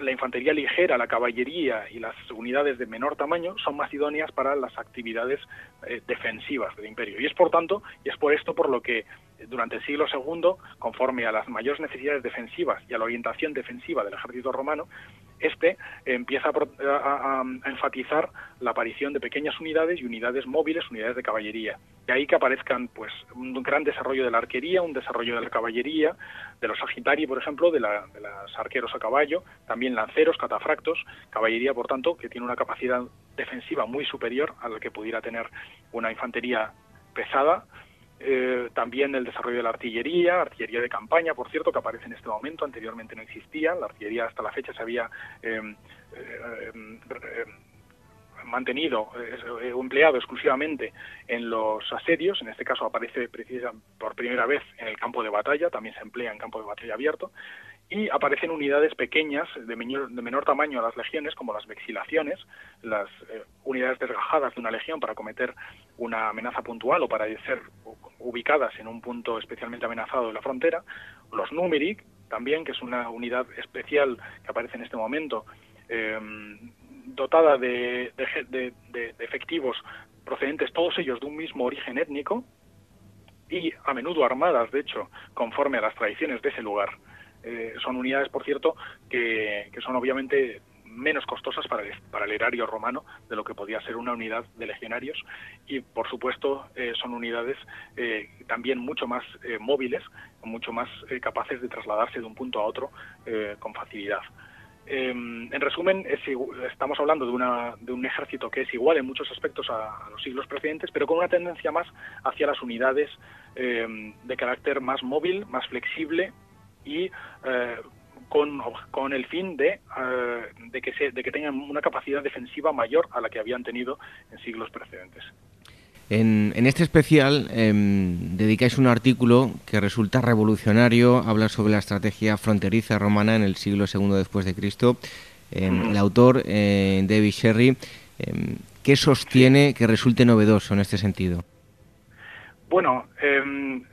la infantería ligera, la caballería y las unidades de menor tamaño son más idóneas para las actividades eh, defensivas del imperio. Y es por tanto, y es por esto por lo que durante el siglo II, conforme a las mayores necesidades defensivas y a la orientación defensiva del ejército romano, este empieza a, enfatizar la aparición de pequeñas unidades y unidades móviles, unidades de caballería. De ahí que aparezcan pues un gran desarrollo de la arquería, un desarrollo de la caballería, de los sagitari, por ejemplo, de, de los arqueros a caballo, también lanceros, catafractos, caballería, por tanto, que tiene una capacidad defensiva muy superior a la que pudiera tener una infantería pesada eh, también el desarrollo de la artillería, artillería de campaña, por cierto, que aparece en este momento, anteriormente no existía, la artillería hasta la fecha se había em, eh, em, mantenido eh, o empleado exclusivamente en los asedios, en este caso aparece por primera vez en el campo de batalla, también se emplea en campo de batalla abierto, y aparecen unidades pequeñas de menor, tamaño a las legiones, como las vexilaciones, las eh, unidades desgajadas de una legión para cometer una amenaza puntual o para ser ubicadas en un punto especialmente amenazado de la frontera, los numeric, también, que es una unidad especial que aparece en este momento, em, dotada de, de efectivos procedentes todos ellos de un mismo origen étnico y a menudo armadas, de hecho, conforme a las tradiciones de ese lugar. Eh, son unidades, por cierto, que, son obviamente menos costosas para el, para el, erario romano de lo que podía ser una unidad de legionarios y por supuesto eh, son unidades eh, también mucho más móviles, mucho más capaces de trasladarse de un punto a otro con facilidad. Em, en resumen, estamos hablando de, una, de, un ejército que es igual en muchos aspectos a, los siglos precedentes, pero con una tendencia más hacia las unidades em, de carácter más móvil, más flexible y eh, con, con, el fin de, eh, de, que se, de que tengan una capacidad defensiva mayor a la que habían tenido en siglos precedentes. En, en este especial em, dedicáis un artículo que resulta revolucionario, habla sobre la estrategia fronteriza romana en el siglo II después de Cristo. Em, el autor, eh, David Sherry, em, ¿qué sostiene que resulte novedoso en este sentido? Bueno,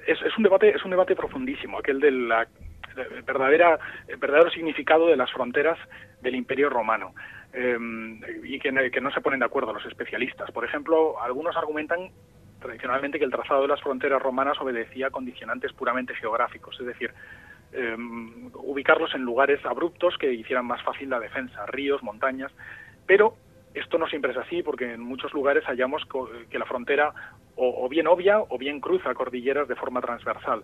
es, es, un debate es un debate profundísimo, aquel de la verdadera, el verdadero significado de las fronteras del Imperio Romano. Em, y que, no se ponen de acuerdo los especialistas. Por ejemplo, algunos argumentan tradicionalmente que el trazado de las fronteras romanas obedecía condicionantes puramente geográficos, es decir, em, ubicarlos en lugares abruptos que hicieran más fácil la defensa, ríos, montañas, pero esto no siempre es así porque en muchos lugares hallamos que la frontera o bien obvia o bien cruza cordilleras de forma transversal.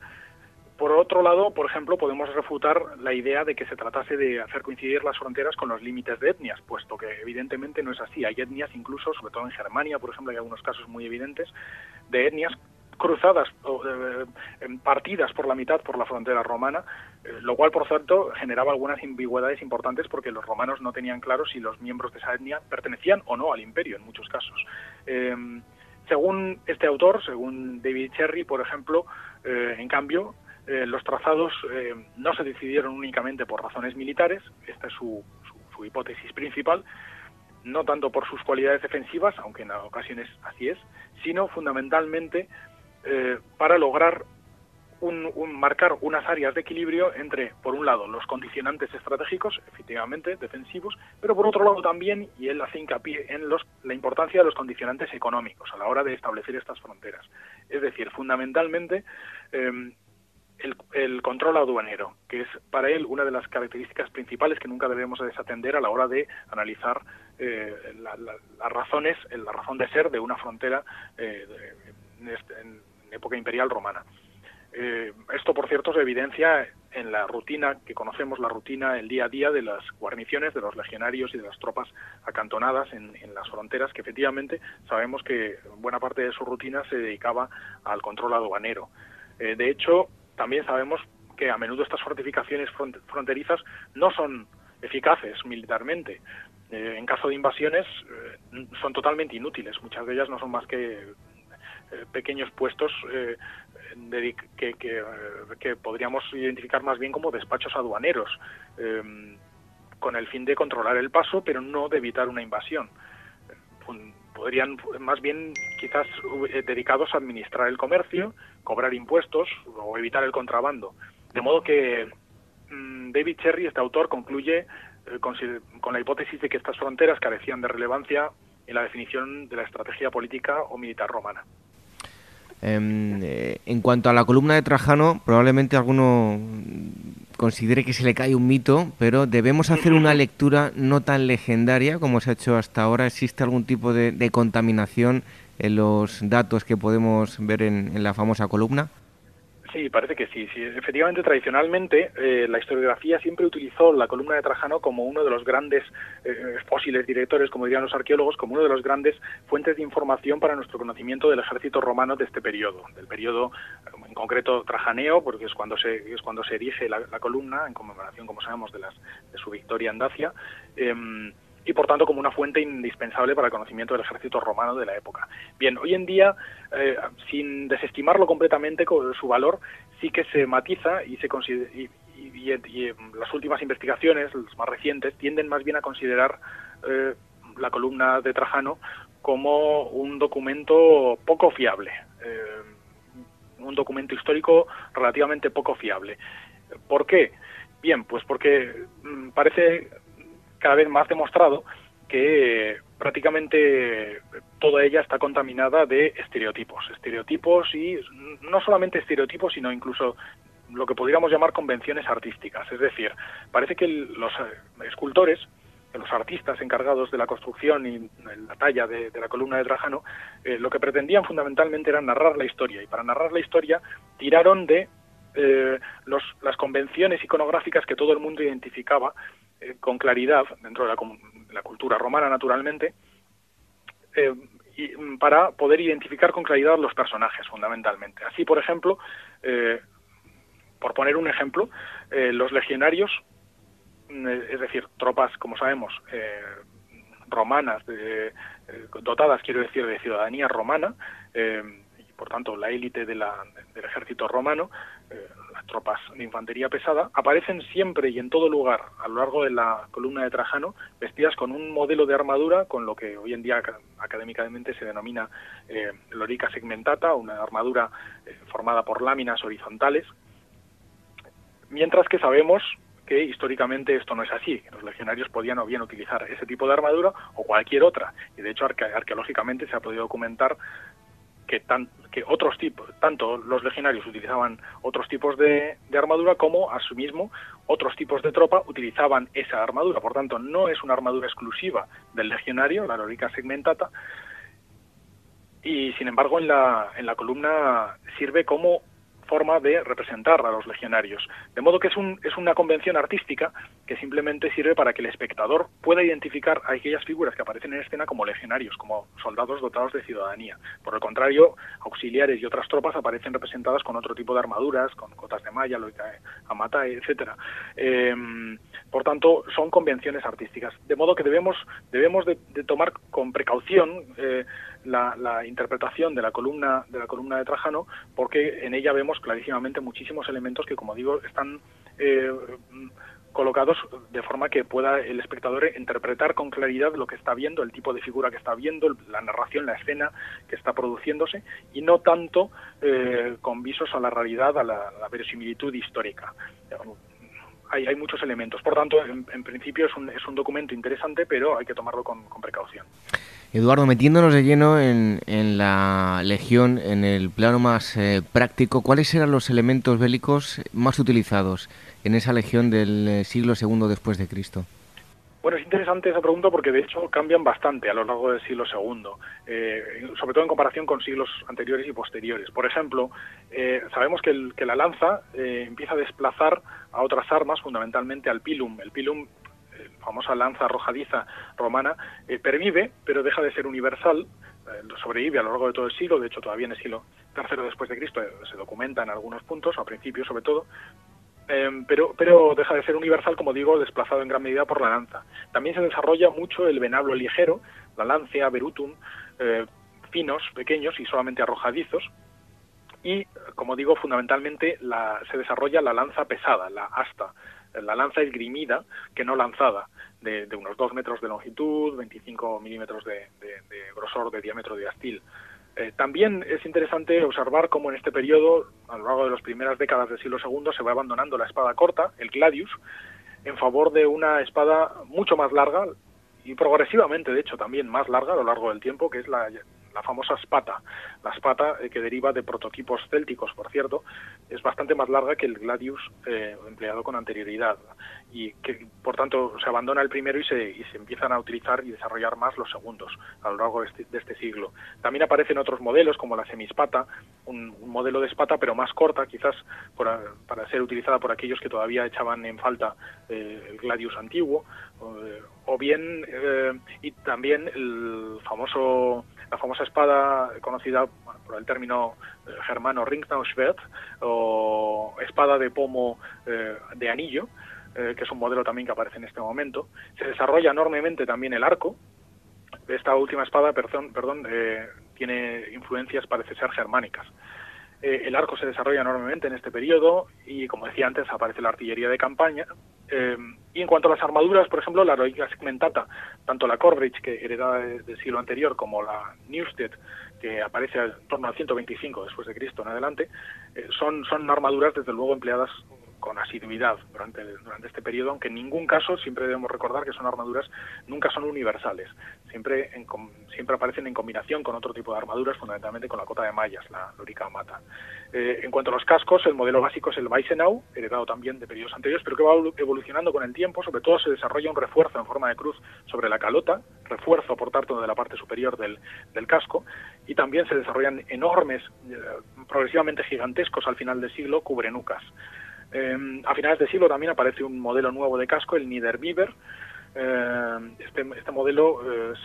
Por otro lado, por ejemplo, podemos refutar la idea de que se tratase de hacer coincidir las fronteras con los límites de etnias, puesto que evidentemente no es así. Hay etnias incluso, sobre todo en Germania, por ejemplo, hay algunos casos muy evidentes de etnias cruzadas eh, partidas por la mitad por la frontera romana, eh, lo cual, por cierto, generaba algunas ambigüedades importantes porque los romanos no tenían claro si los miembros de esa etnia pertenecían o no al imperio en muchos casos. Em, según este autor, según David Cherry, por ejemplo, eh, en cambio, eh, los trazados eh, no se decidieron únicamente por razones militares, esta es su, hipótesis principal, no tanto por sus cualidades defensivas, aunque en ocasiones así es, sino fundamentalmente eh, para lograr un, marcar unas áreas de equilibrio entre, por un lado, los condicionantes estratégicos, efectivamente, defensivos, pero por otro lado también, y él hace hincapié en los, la importancia de los condicionantes económicos a la hora de establecer estas fronteras. Es decir, fundamentalmente, em, el, control aduanero, que es para él una de las características principales que nunca debemos desatender a la hora de analizar eh, las razones, la razón de ser de una frontera eh, este, en, época imperial romana. Eh, esto, por cierto, se evidencia en la rutina que conocemos, la rutina, el día a día de las guarniciones, de los legionarios y de las tropas acantonadas en, las fronteras, que efectivamente sabemos que buena parte de su rutina se dedicaba al control aduanero. de hecho, también sabemos que a menudo estas fortificaciones fronterizas no son eficaces militarmente. Eh, en caso de invasiones eh, son totalmente inútiles. Muchas de ellas no son más que eh, pequeños puestos que, que, podríamos identificar más bien como despachos aduaneros, con el fin de controlar el paso, pero no de evitar una invasión podrían más bien quizás eh, dedicados a administrar el comercio, cobrar impuestos o evitar el contrabando. De modo que mm, David Cherry, este autor, concluye eh, con, la hipótesis de que estas fronteras carecían de relevancia en la definición de la estrategia política o militar romana. Em, eh, en cuanto a la columna de Trajano, probablemente alguno considere que se le cae un mito, pero debemos hacer una lectura no tan legendaria como se ha hecho hasta ahora. ¿Existe algún tipo de, contaminación en los datos que podemos ver en la famosa columna? Sí, parece que sí. sí. Efectivamente, tradicionalmente, eh, la historiografía siempre utilizó la columna de Trajano como uno de los grandes eh, fósiles directores, como dirían los arqueólogos, como uno de los grandes fuentes de información para nuestro conocimiento del ejército romano de este periodo, del periodo en concreto trajaneo, porque es cuando se, es cuando se erige la, columna en conmemoración, como sabemos, de, las, de su victoria en Dacia. Em, y por tanto como una fuente indispensable para el conocimiento del ejército romano de la época. Bien, hoy en día, eh, sin desestimarlo completamente su valor, sí que se matiza y se y, las últimas investigaciones, las más recientes, tienden más bien a considerar eh, la columna de Trajano como un documento poco fiable, eh, un documento histórico relativamente poco fiable. ¿Por qué? Bien, pues porque mm, parece cada vez más demostrado que prácticamente toda ella está contaminada de estereotipos, estereotipos y no solamente estereotipos, sino incluso lo que podríamos llamar convenciones artísticas. Es decir, parece que los escultores, los artistas encargados de la construcción y la talla de, la columna de Trajano, eh, lo que pretendían fundamentalmente era narrar la historia. Y para narrar la historia tiraron de eh, las convenciones iconográficas que todo el mundo identificaba eh, con claridad dentro de la, cultura romana, naturalmente, eh, y, mm, para poder identificar con claridad los personajes, fundamentalmente. Así, por ejemplo, eh, por poner un ejemplo, los legionarios, mm, es decir, tropas, como sabemos, romanas, dotadas, quiero decir, de ciudadanía romana, y por tanto la élite del ejército romano, tropas de infantería pesada, aparecen siempre y en todo lugar a lo largo de la columna de Trajano vestidas con un modelo de armadura con lo que hoy en día académicamente se denomina eh, lorica segmentata, una armadura eh, formada por láminas horizontales, mientras que sabemos que históricamente esto no es así, los legionarios podían o bien utilizar ese tipo de armadura o cualquier otra, y de hecho arqueológicamente se ha podido documentar que, tan, que otros tipos, tanto los legionarios utilizaban otros tipos de, armadura como a su mismo otros tipos de tropa utilizaban esa armadura. Por tanto, no es una armadura exclusiva del legionario, la lorica segmentata, y sin embargo en la, en la columna sirve como forma de representar a los legionarios. De modo que es, un, es una convención artística que simplemente sirve para que el espectador pueda identificar a aquellas figuras que aparecen en escena como legionarios, como soldados dotados de ciudadanía. Por el contrario, auxiliares y otras tropas aparecen representadas con otro tipo de armaduras, con cotas de malla, amata, etcétera. Em, por tanto, son convenciones artísticas. De modo que debemos, debemos de, tomar con precaución eh, la, interpretación de la columna de la columna de Trajano porque en ella vemos clarísimamente muchísimos elementos que como digo están eh, colocados de forma que pueda el espectador interpretar con claridad lo que está viendo, el tipo de figura que está viendo, la narración, la escena que está produciéndose, y no tanto eh, con visos a la realidad, a la, verosimilitud histórica. Hay, hay, muchos elementos. Por tanto, en, principio es un, es un, documento interesante, pero hay que tomarlo con, precaución. Eduardo, metiéndonos de lleno en, la Legión, en el plano más eh, práctico, ¿cuáles eran los elementos bélicos más utilizados en esa legión del eh, siglo II después de Cristo? Bueno, es interesante esa pregunta porque de hecho cambian bastante a lo largo del siglo II, eh, sobre todo en comparación con siglos anteriores y posteriores. Por ejemplo, eh, sabemos que, la lanza empieza a desplazar a otras armas, fundamentalmente al pilum. El pilum, famosa lanza arrojadiza romana, pervive, pero deja de ser universal, sobrevive a lo largo de todo el siglo, de hecho todavía en el siglo III después de Cristo se documenta en algunos puntos, a principios sobre todo, Em, pero, pero deja de ser universal, como digo, desplazado en gran medida por la lanza. También se desarrolla mucho el venablo ligero, la lancia, verutum, eh, finos, pequeños y solamente arrojadizos. Y, como digo, fundamentalmente la, se desarrolla la lanza pesada, la asta, la lanza esgrimida que no lanzada, de, unos 2 metros de longitud, 25 milímetros de, de grosor, de diámetro de astil. Eh, también es interesante observar cómo en este periodo, a lo largo de las primeras décadas del siglo II, se va abandonando la espada corta, el gladius, en favor de una espada mucho más larga y progresivamente, de hecho, también más larga a lo largo del tiempo, que es la la famosa spata. La spata, eh, que deriva de prototipos célticos, por cierto, es bastante más larga que el gladius eh, empleado con anterioridad y que, por tanto, se abandona el primero y se, y se empiezan a utilizar y desarrollar más los segundos a lo largo de este, este siglo. También aparecen otros modelos, como la semispata, un, modelo de espata, pero más corta, quizás para ser utilizada por aquellos que todavía echaban en falta eh, el gladius antiguo, o bien, y también el famoso la famosa espada conocida por el término eh, germano Ringtauschwert o espada de pomo eh, de anillo, eh, que es un modelo también que aparece en este momento. Se desarrolla enormemente también el arco. Esta última espada, perdón, perdón tiene influencias, parece ser, germánicas. el arco se desarrolla enormemente en este periodo y, como decía antes, aparece la artillería de campaña, eh, y en cuanto a las armaduras, por ejemplo, la heroica segmentata, tanto la Corbridge, que heredada del siglo anterior, como la Newstead, que aparece en torno al 125 después de Cristo en adelante, eh, son, son armaduras desde luego empleadas con asiduidad durante, durante este periodo, aunque en ningún caso, siempre debemos recordar que son armaduras, nunca son universales, siempre, siempre aparecen en combinación con otro tipo de armaduras, fundamentalmente con la cota de mallas, la lorica mata. Eh, en cuanto a los cascos, el modelo básico es el Weissenau, heredado también de periodos anteriores, pero que va evolucionando con el tiempo, sobre todo se desarrolla un refuerzo en forma de cruz sobre la calota, refuerzo por tanto de la parte superior del, del casco, y también se desarrollan enormes, eh, progresivamente gigantescos al final del siglo, cubrenucas. Em, a finales de siglo también aparece un modelo nuevo de casco, el Niederbiber. Eh, este, este, modelo es,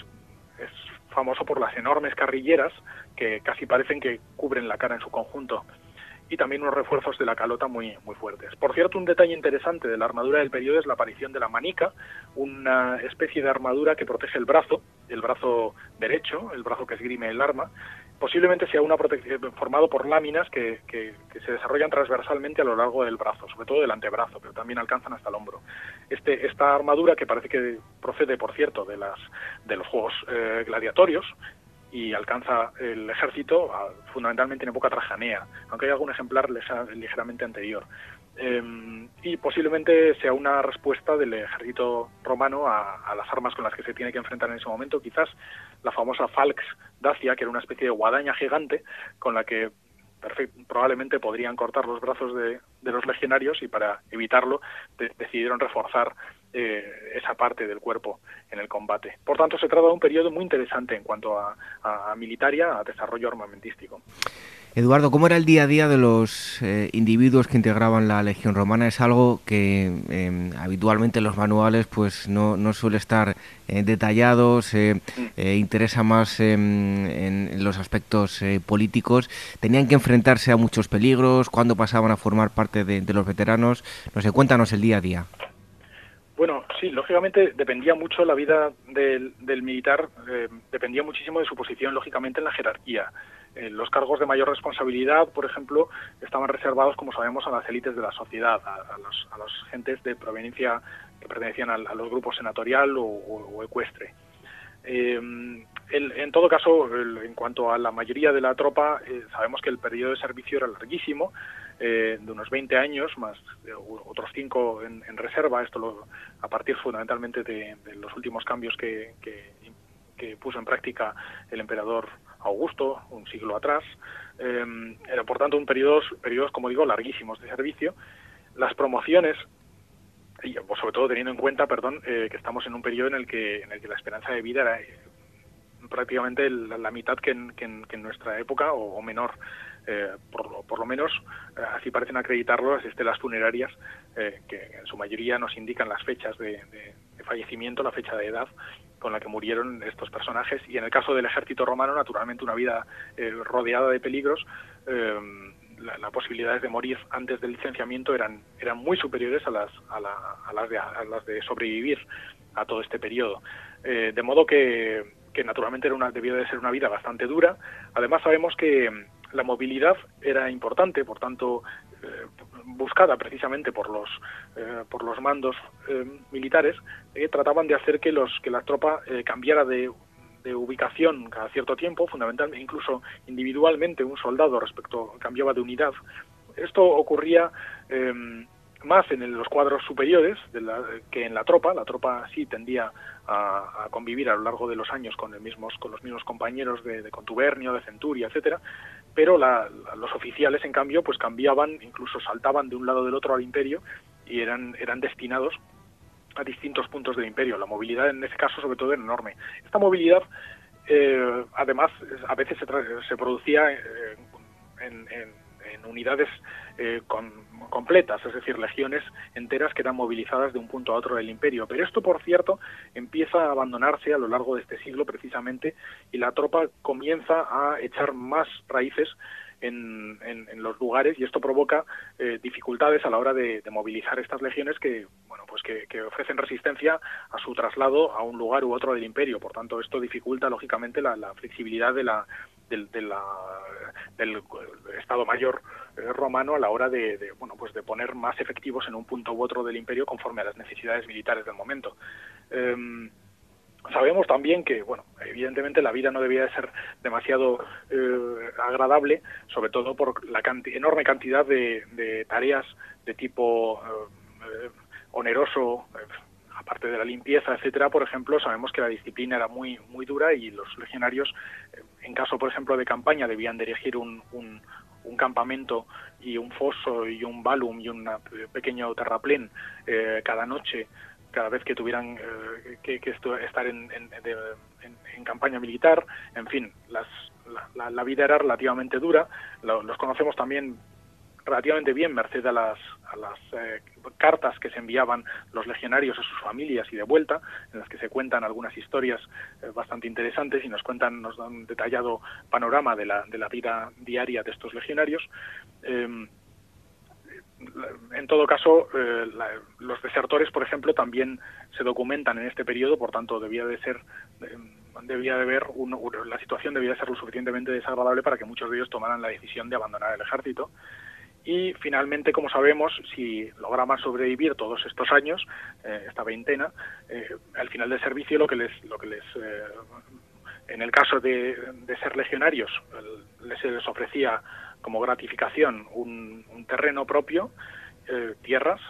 famoso por las enormes carrilleras que casi parecen que cubren la cara en su conjunto y también unos refuerzos de la calota muy, muy fuertes. Por cierto, un detalle interesante de la armadura del periodo es la aparición de la manica, una especie de armadura que protege el brazo, el brazo derecho, el brazo que esgrime el arma, posiblemente sea una protección formado por láminas que, que, se desarrollan transversalmente a lo largo del brazo, sobre todo del antebrazo, pero también alcanzan hasta el hombro. Este, esta armadura, que parece que procede, por cierto, de, las, de los juegos eh, gladiatorios, y alcanza el ejército fundamentalmente en época trajanea, aunque hay algún ejemplar ligeramente anterior. Em, y posiblemente sea una respuesta del ejército romano a, las armas con las que se tiene que enfrentar en ese momento, quizás la famosa Falx Dacia, que era una especie de guadaña gigante con la que probablemente podrían cortar los brazos de, los legionarios y para evitarlo decidieron reforzar eh, esa parte del cuerpo en el combate. Por tanto, se trata de un periodo muy interesante en cuanto a, a militaria, a desarrollo armamentístico. Eduardo, ¿cómo era el día a día de los eh, individuos que integraban la Legión Romana? Es algo que em, habitualmente en los manuales pues no, no suele estar eh, detallado, se eh, interesa más em, en, los aspectos políticos. Tenían que enfrentarse a muchos peligros, cuando pasaban a formar parte de, los veteranos. No sé, cuéntanos el día a día. Bueno, sí, lógicamente dependía mucho la vida del, del militar, dependía muchísimo de su posición, lógicamente, en la jerarquía. Los cargos de mayor responsabilidad, por ejemplo, estaban reservados, como sabemos, a las élites de la sociedad, a, los, a los gentes de proveniencia que pertenecían a, los grupos senatorial o, ecuestre. en todo caso, en cuanto a la mayoría de la tropa, sabemos que el periodo de servicio era larguísimo, eh, de unos 20 años, más otros 5 en, reserva, esto a partir fundamentalmente de, los últimos cambios que, puso en práctica el emperador Augusto, un siglo atrás. Eh, era, por tanto, un periodos, periodos, como digo, larguísimos de servicio. Las promociones y pues, sobre todo teniendo en cuenta, perdón, eh, que estamos en un periodo en el que en el que la esperanza de vida era prácticamente la, mitad que en, nuestra época o menor. Eh, por, lo menos eh, así parecen acreditarlo las estelas funerarias, eh, que en su mayoría nos indican las fechas de, fallecimiento, la fecha de edad con la que murieron estos personajes. Y en el caso del ejército romano naturalmente una vida rodeada de peligros las posibilidades de morir antes del licenciamiento eran eran muy superiores a las a, las, de, a las de sobrevivir a todo este periodo. De modo que, que naturalmente era una, debió de ser una vida bastante dura. Además sabemos que la movilidad era importante, por tanto, eh, buscada precisamente por los, eh, por los mandos eh, militares, trataban de hacer que, los, que la tropa cambiara de, de, ubicación cada cierto tiempo, fundamentalmente, incluso individualmente un soldado respecto cambiaba de unidad. Esto ocurría más en los cuadros superiores de la, que en la tropa. La tropa sí tendía a, convivir a lo largo de los años con, el mismos, con los mismos compañeros de, de contubernio, de centuria, etcétera, pero los oficiales, en cambio, pues cambiaban, incluso saltaban de un lado del otro al imperio y eran, eran destinados a distintos puntos del imperio. La movilidad en ese caso, sobre todo, era enorme. Esta movilidad, eh, además, a veces se, se producía eh, en, unidades eh, completas, es decir, legiones enteras que eran movilizadas de un punto a otro del imperio. Pero esto, por cierto, empieza a abandonarse a lo largo de este siglo precisamente y la tropa comienza a echar más raíces en, los lugares y esto provoca eh, dificultades a la hora de, movilizar estas legiones que bueno pues que, ofrecen resistencia a su traslado a un lugar u otro del imperio por tanto esto dificulta lógicamente la, la flexibilidad de la, del, del Estado Mayor eh, romano a la hora de, bueno pues de poner más efectivos en un punto u otro del imperio conforme a las necesidades militares del momento. Em, sabemos también que, bueno, evidentemente la vida no debía de ser demasiado eh, agradable, sobre todo por la enorme cantidad de, tareas de tipo eh, oneroso, aparte de la limpieza, etcétera, por ejemplo, sabemos que la disciplina era muy muy dura y los legionarios, eh, en caso, por ejemplo, de campaña, debían dirigir un, un, campamento y un foso y un balum y un pequeño terraplén eh, cada noche cada vez que tuvieran eh, que, estar en, en, campaña militar, en fin, las, la, vida era relativamente dura. los conocemos también relativamente bien merced a las, a las eh, cartas que se enviaban los legionarios a sus familias y de vuelta, en las que se cuentan algunas historias eh, bastante interesantes y nos cuentan, nos dan un detallado panorama de la, de la vida diaria de estos legionarios. Em, en todo caso, eh, los desertores, por ejemplo, también se documentan en este periodo, por tanto, debía de ser, debía de ver, la situación debía de ser lo suficientemente desagradable para que muchos de ellos tomaran la decisión de abandonar el ejército. Y finalmente, como sabemos, si lograban sobrevivir todos estos años, eh, esta veintena, eh, al final del servicio lo que les, lo que les eh, en el caso de, ser legionarios, les, les, ofrecía como gratificación un, terreno propio, tierras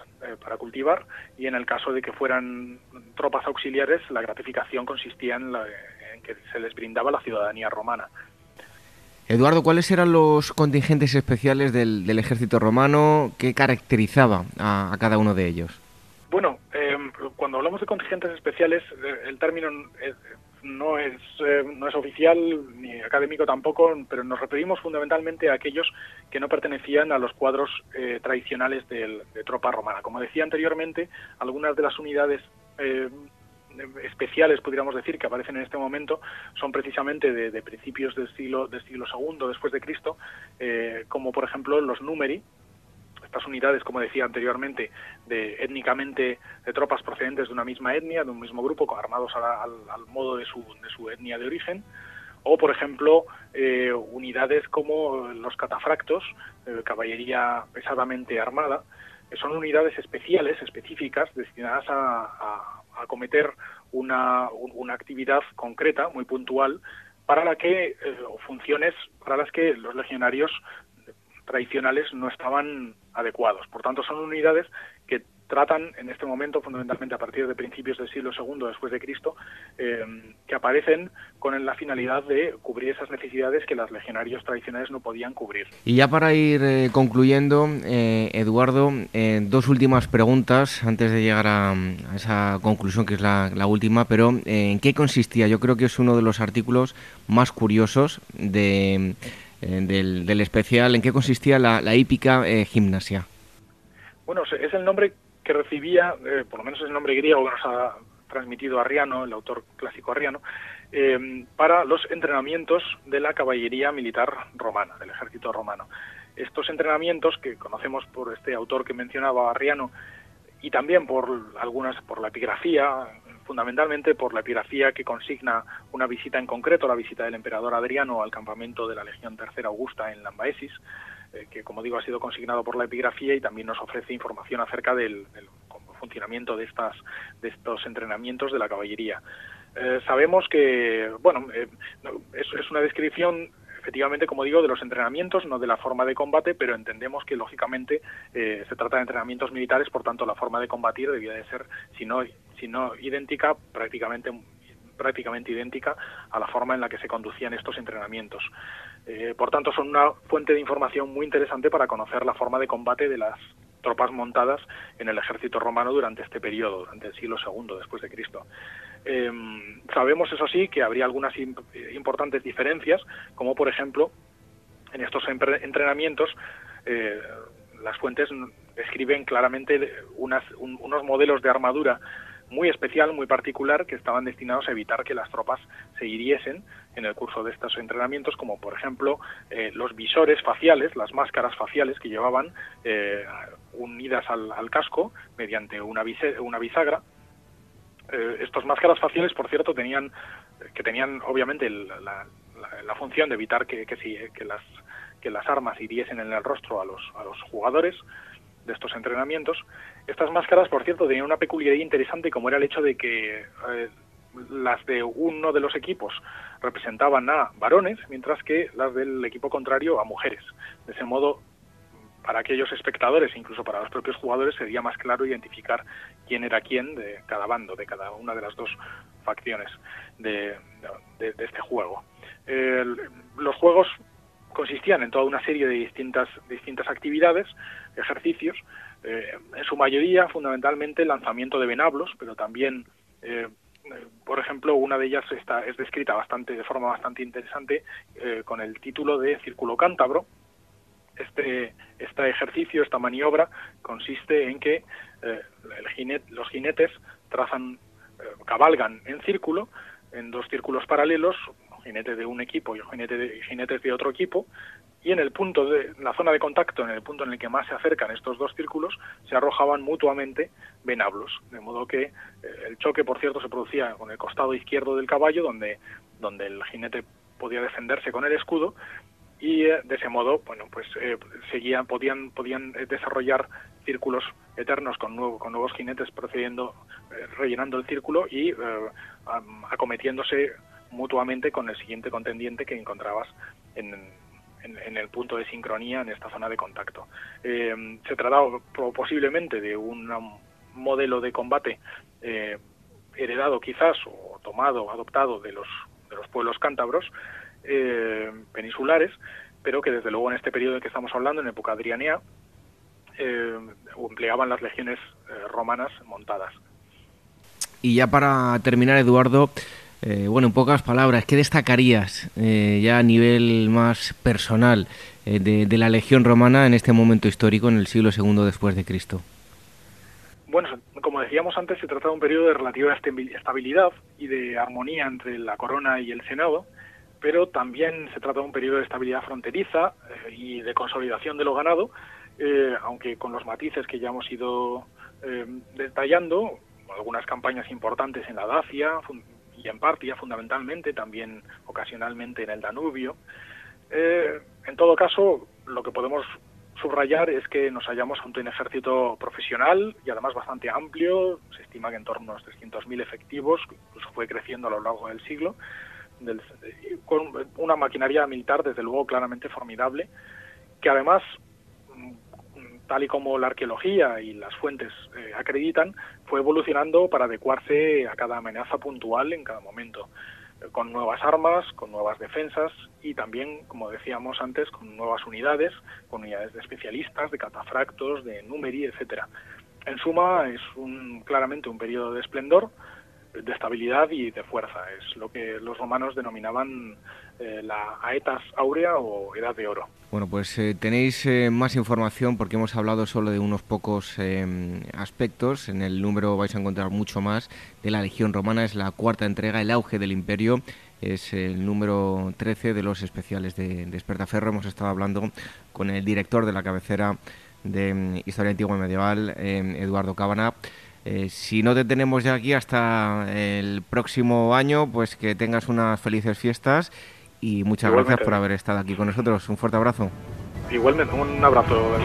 para cultivar, y en el caso de que fueran tropas auxiliares, la gratificación consistía en, en que se les brindaba la ciudadanía romana. Eduardo, ¿cuáles eran los contingentes especiales del, ejército romano? ¿Qué caracterizaba a, cada uno de ellos? Bueno, eh, cuando hablamos de contingentes especiales, eh, el término eh, no es, no es oficial ni académico tampoco, pero nos referimos fundamentalmente a aquellos que no pertenecían a los cuadros tradicionales de tropa romana. Como decía anteriormente, algunas de las unidades especiales, podríamos decir, que aparecen en este momento, son precisamente de, principios del siglo, del siglo II después de Cristo, eh, como por ejemplo los numeri, estas unidades, como decía anteriormente, de étnicamente de tropas procedentes de una misma etnia, de un mismo grupo, armados al, modo de su, de su etnia de origen, o por ejemplo eh, unidades como los catafractos, eh, caballería pesadamente armada, que son unidades especiales, específicas, destinadas a, acometer una, una, actividad concreta, muy puntual, para la que, o funciones para las que los legionarios tradicionales no estaban adecuados. Por tanto, son unidades que tratan en este momento, fundamentalmente a partir de principios del siglo II después de Cristo, eh, que aparecen con la finalidad de cubrir esas necesidades que los legionarios tradicionales no podían cubrir. Y ya para ir eh, concluyendo, eh, Eduardo, dos últimas preguntas antes de llegar a, esa conclusión que es la, última, pero ¿en qué consistía? Yo creo que es uno de los artículos más curiosos de, del, especial. ¿En qué consistía la, la hípica gimnasia? Bueno, es el nombre que recibía, eh, por lo menos es el nombre griego que nos ha transmitido Arriano, el autor clásico Arriano, eh, para los entrenamientos de la caballería militar romana, del ejército romano. Estos entrenamientos que conocemos por este autor que mencionaba Arriano y también por algunas por la epigrafía, fundamentalmente por la epigrafía que consigna una visita en concreto, la visita del emperador Adriano al campamento de la Legión Tercera Augusta en Lambaesis, eh, que como digo ha sido consignado por la epigrafía y también nos ofrece información acerca del, funcionamiento de estas de estos entrenamientos de la caballería. Eh, sabemos que bueno eh, es, una descripción efectivamente, como digo, de los entrenamientos, no de la forma de combate, pero entendemos que lógicamente se trata de entrenamientos militares, por tanto la forma de combatir debía de ser, si no, si no idéntica, prácticamente prácticamente idéntica a la forma en la que se conducían estos entrenamientos. Eh, por tanto, son una fuente de información muy interesante para conocer la forma de combate de las tropas montadas en el ejército romano durante este periodo, durante el siglo II después de Cristo. Em, sabemos, eso sí, que habría algunas importantes diferencias, como por ejemplo, en estos entrenamientos, eh, las fuentes describen claramente unos modelos de armadura muy especial, muy particular, que estaban destinados a evitar que las tropas se hiriesen en el curso de estos entrenamientos, como por ejemplo eh, los visores faciales, las máscaras faciales que llevaban eh, unidas al, casco mediante una, bisagra. Eh, estas máscaras faciales, por cierto, tenían que tenían obviamente la, función de evitar que, que, las, que las armas hiriesen en el rostro a los, a los jugadores de estos entrenamientos. Estas máscaras, por cierto, tenían una peculiaridad interesante como era el hecho de que eh, las de uno de los equipos representaban a varones, mientras que las del equipo contrario a mujeres. De ese modo, para aquellos espectadores, incluso para los propios jugadores, sería más claro identificar quién era quién de cada bando, de cada una de las dos facciones de, este juego. los juegos consistían en toda una serie de distintas, distintas actividades, ejercicios, eh, en su mayoría fundamentalmente lanzamiento de venablos, pero también, eh, por ejemplo, una de ellas está, es descrita bastante, de forma bastante interesante eh, con el título de Círculo Cántabro. Este, este ejercicio, esta maniobra, consiste en que el los jinetes trazan, cabalgan en círculo, en dos círculos paralelos, jinete de un equipo y jinete de, jinetes de otro equipo, y en el punto de la zona de contacto, en el punto en el que más se acercan estos dos círculos, se arrojaban mutuamente venablos, de modo que eh, el choque, por cierto, se producía con el costado izquierdo del caballo, donde, donde el jinete podía defenderse con el escudo, y eh, de ese modo, bueno, pues eh, seguían, podían, podían desarrollar círculos eternos con, nuevo, con nuevos jinetes procediendo, rellenando el círculo y acometiéndose mutuamente con el siguiente contendiente que encontrabas en, en, el punto de sincronía en esta zona de contacto. Eh, se trataba posiblemente de un modelo de combate eh, heredado quizás o tomado, adoptado de los, de los pueblos cántabros eh, peninsulares, pero que desde luego en este periodo de que estamos hablando, en época adrianea, empleaban las legiones romanas montadas. Y ya para terminar, Eduardo, eh, bueno, en pocas palabras, ¿qué destacarías eh, ya a nivel más personal eh, de, la Legión Romana en este momento histórico, en el siglo II después de Cristo? Bueno, como decíamos antes, se trata de un periodo de relativa estabilidad y de armonía entre la corona y el Senado, pero también se trata de un periodo de estabilidad fronteriza y de consolidación de lo ganado, aunque con los matices que ya hemos ido detallando, algunas campañas importantes en la Dacia, y en Partia fundamentalmente, también ocasionalmente en el Danubio. Eh, en todo caso, lo que podemos subrayar es que nos hallamos ante un ejército profesional y además bastante amplio, se estima que en torno a unos 300.000 efectivos, fue creciendo a lo largo del siglo, con una maquinaria militar desde luego claramente formidable, que además tal y como la arqueología y las fuentes eh, acreditan, fue evolucionando para adecuarse a cada amenaza puntual en cada momento, eh, con nuevas armas, con nuevas defensas y también, como decíamos antes, con nuevas unidades, con unidades de especialistas, de catafractos, de numeri, etcétera. En suma, es un, claramente un periodo de esplendor, de estabilidad y de fuerza. Es lo que los romanos denominaban eh, la aetas áurea o edad de oro. Bueno, pues eh, tenéis eh, más información porque hemos hablado solo de unos pocos aspectos. En el número vais a encontrar mucho más de la Legión Romana. Es la cuarta entrega, el auge del imperio. Es el número 13 de los especiales de Despertaferro. Hemos estado hablando con el director de la cabecera de mm, Historia Antigua y Medieval, Eduardo Cábana. Si no te tenemos ya aquí hasta el próximo año, pues que tengas unas felices fiestas y muchas gracias por haber estado aquí con nosotros. Un fuerte abrazo. Igualmente, un abrazo,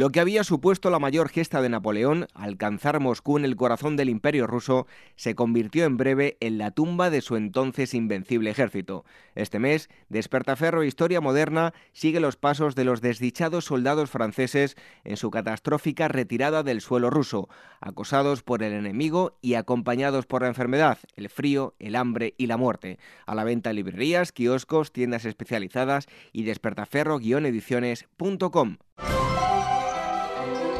Lo que había supuesto la mayor gesta de Napoleón, alcanzar Moscú en el corazón del imperio ruso, se convirtió en breve en la tumba de su entonces invencible ejército. Este mes, Despertaferro Historia Moderna sigue los pasos de los desdichados soldados franceses en su catastrófica retirada del suelo ruso, acosados por el enemigo y acompañados por la enfermedad, el frío, el hambre y la muerte. A la venta en librerías, kioscos, tiendas especializadas y despertaferro-ediciones.com.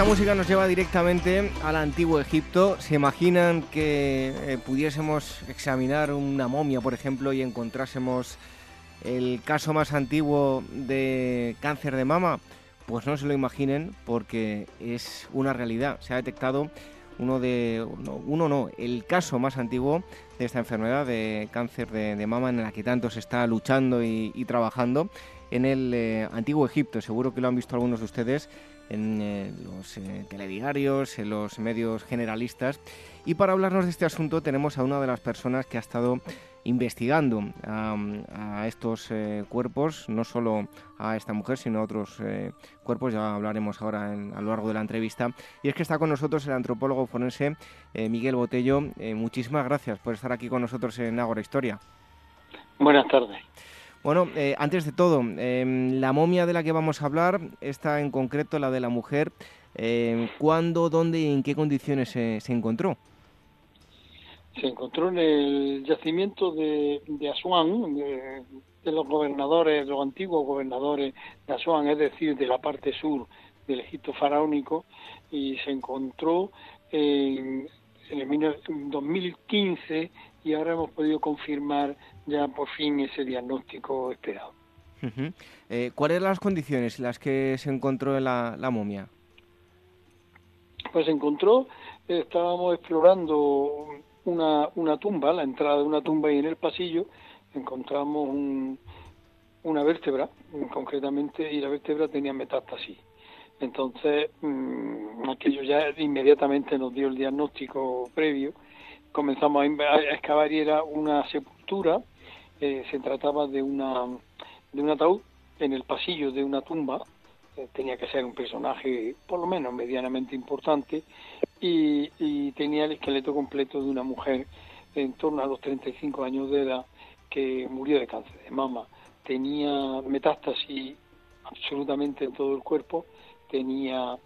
Esta música nos lleva directamente al antiguo Egipto. ¿Se imaginan que eh, pudiésemos examinar una momia, por ejemplo, y encontrásemos el caso más antiguo de cáncer de mama? Pues no se lo imaginen porque es una realidad. Se ha detectado uno de uno no, el caso más antiguo de esta enfermedad de cáncer de, mama en la que tanto se está luchando y, trabajando en el eh, antiguo Egipto. Seguro que lo han visto algunos de ustedes en eh, los eh, telediarios, en los medios generalistas. Y para hablarnos de este asunto tenemos a una de las personas que ha estado investigando a, estos eh, cuerpos, no solo a esta mujer, sino a otros cuerpos, ya hablaremos ahora a lo largo de la entrevista. Y es que está con nosotros el antropólogo forense Miguel Botello. muchísimas gracias por estar aquí con nosotros en Ágora Historia. Buenas tardes. Bueno, eh, antes de todo, em, la momia de la que vamos a hablar, esta en concreto, la de la mujer, em, ¿cuándo, dónde y en qué condiciones se, encontró? Se encontró en el yacimiento de, de Asuán, de, los gobernadores, los antiguos gobernadores de Asuán, es decir, de la parte sur del Egipto faraónico, y se encontró en, en el 2015 y ahora hemos podido confirmar ya por fin ese diagnóstico esperado. Eh, ¿Cuáles eran las condiciones en las que se encontró la, la momia? Pues se encontró, estábamos explorando una, una tumba, la entrada de una tumba y en el pasillo encontramos un, una vértebra, concretamente, y la vértebra tenía metástasis. Entonces, mm, aquello ya inmediatamente nos dio el diagnóstico previo. Comenzamos a, excavar y era una sepultura. Eh, se trataba de, una, de un ataúd en el pasillo de una tumba. Eh, tenía que ser un personaje, por lo menos, medianamente importante. Y, y tenía el esqueleto completo de una mujer en torno a los 35 años de edad que murió de cáncer de mama. Tenía metástasis absolutamente en todo el cuerpo tenía